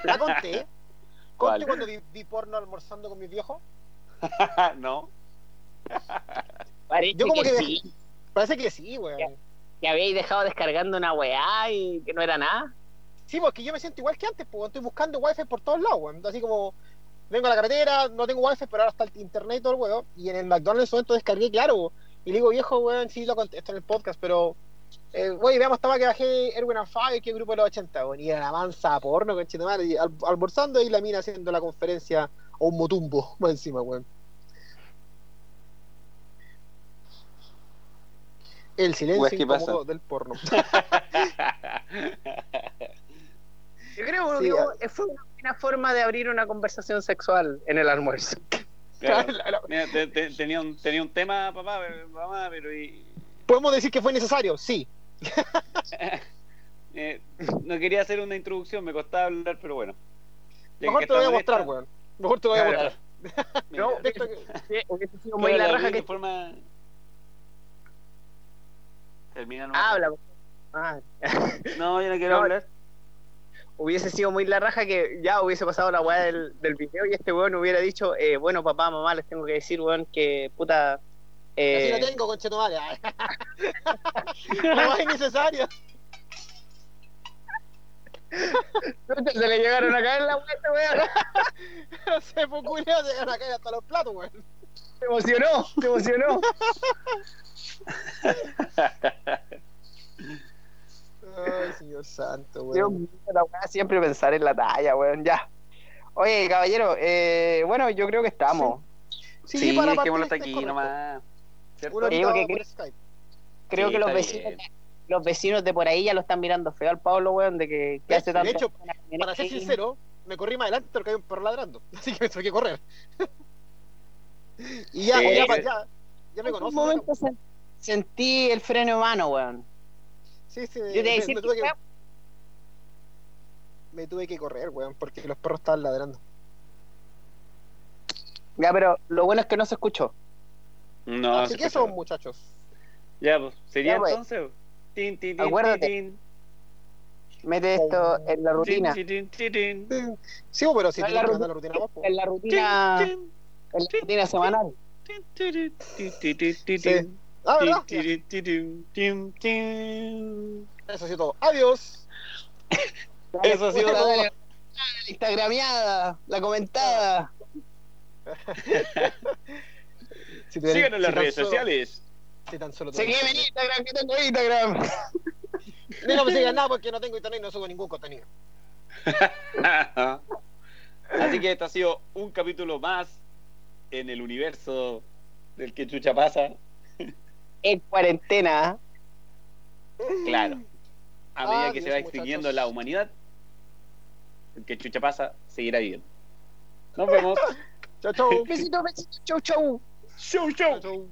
¿La conté? ¿Conté cuando vi, vi porno almorzando con mis viejos? no. Parece Yo como que que- sí. Parece que sí, weón. que habíais dejado descargando una weá y que no era nada. Sí, porque yo me siento igual que antes, pues estoy buscando wifi por todos lados, weón. Así como vengo a la carretera, no tengo wifi, pero ahora está el internet y todo el weón. Y en el McDonald's en momento descargué, claro. Y le digo, viejo, weón, sí lo contesto en el podcast, pero. Eh, güey, veamos, estaba que bajé Erwin and Fire, que grupo de los 80, weón. Y era la mansa porno, con y al, almorzando y la mina haciendo la conferencia o un motumbo más encima, weón. El silencio incómodo del porno. Yo creo que sí, fue una forma de abrir una conversación sexual en el almuerzo. Mira, tenía, un, tenía un tema, papá, mamá, pero... Y... ¿Podemos decir que fue necesario? Sí. eh, no quería hacer una introducción, me costaba hablar, pero bueno. Mejor te voy a mostrar, weón. Mejor te voy a mostrar. no, hubiese sido muy la raja que... Forma... Termina Habla. Ah. No, yo no quiero hablar hubiese sido muy la raja que ya hubiese pasado la weá del, del video y este weón hubiera dicho, eh, bueno, papá, mamá, les tengo que decir, weón, que puta... Eh... Así lo tengo, conchetumare. no es necesario. Se le llegaron a caer la weá este weón. se fue culiado, se llegaron a caer hasta los platos, weón. Se emocionó, se emocionó. Ay, señor santo, weón. la weá siempre pensar en la talla, weón, ya. Oye, caballero, eh, bueno, yo creo que estamos. Sí, sí, sí para hasta aquí nomás. creo, creo que los vecinos, los vecinos de por ahí ya lo están mirando feo al Pablo, weón, de que, que hace tanto. De hecho, para ser sincero, me corrí más adelante porque hay un perro ladrando. Así que me tuve que correr. y ya, ya, ya, ya, me conocen. En un momento sentí el freno humano, weón. Sí, sí, me, me, tuve que, me tuve que correr, weón, porque los perros estaban ladrando. Ya, pero lo bueno es que no se escuchó. No, Así que son muchachos. Ya, pues, sería pues. entonces. Tin, tin, tin, Acuérdate. Mete esto en la rutina. Sí, pues, pero si no, tienes la rutina, vos, En la rutina. En la rutina semanal. Sí. Ah, ¿verdad? Eso ha sido todo. Adiós. Eso ha sido todo. La instagramiada, la comentada. si Síganos en las redes sociales. Si tan solo Seguime en Instagram, que tengo Instagram. no me sigan nada porque no tengo internet y no subo ningún contenido. Así que este ha sido un capítulo más en el universo del que Chucha pasa en cuarentena. Claro. A medida que se va extinguiendo la humanidad, el que chucha pasa seguirá viviendo. Nos vemos. chau, chau. Besito, besito. Chau, chau. Chau, chau.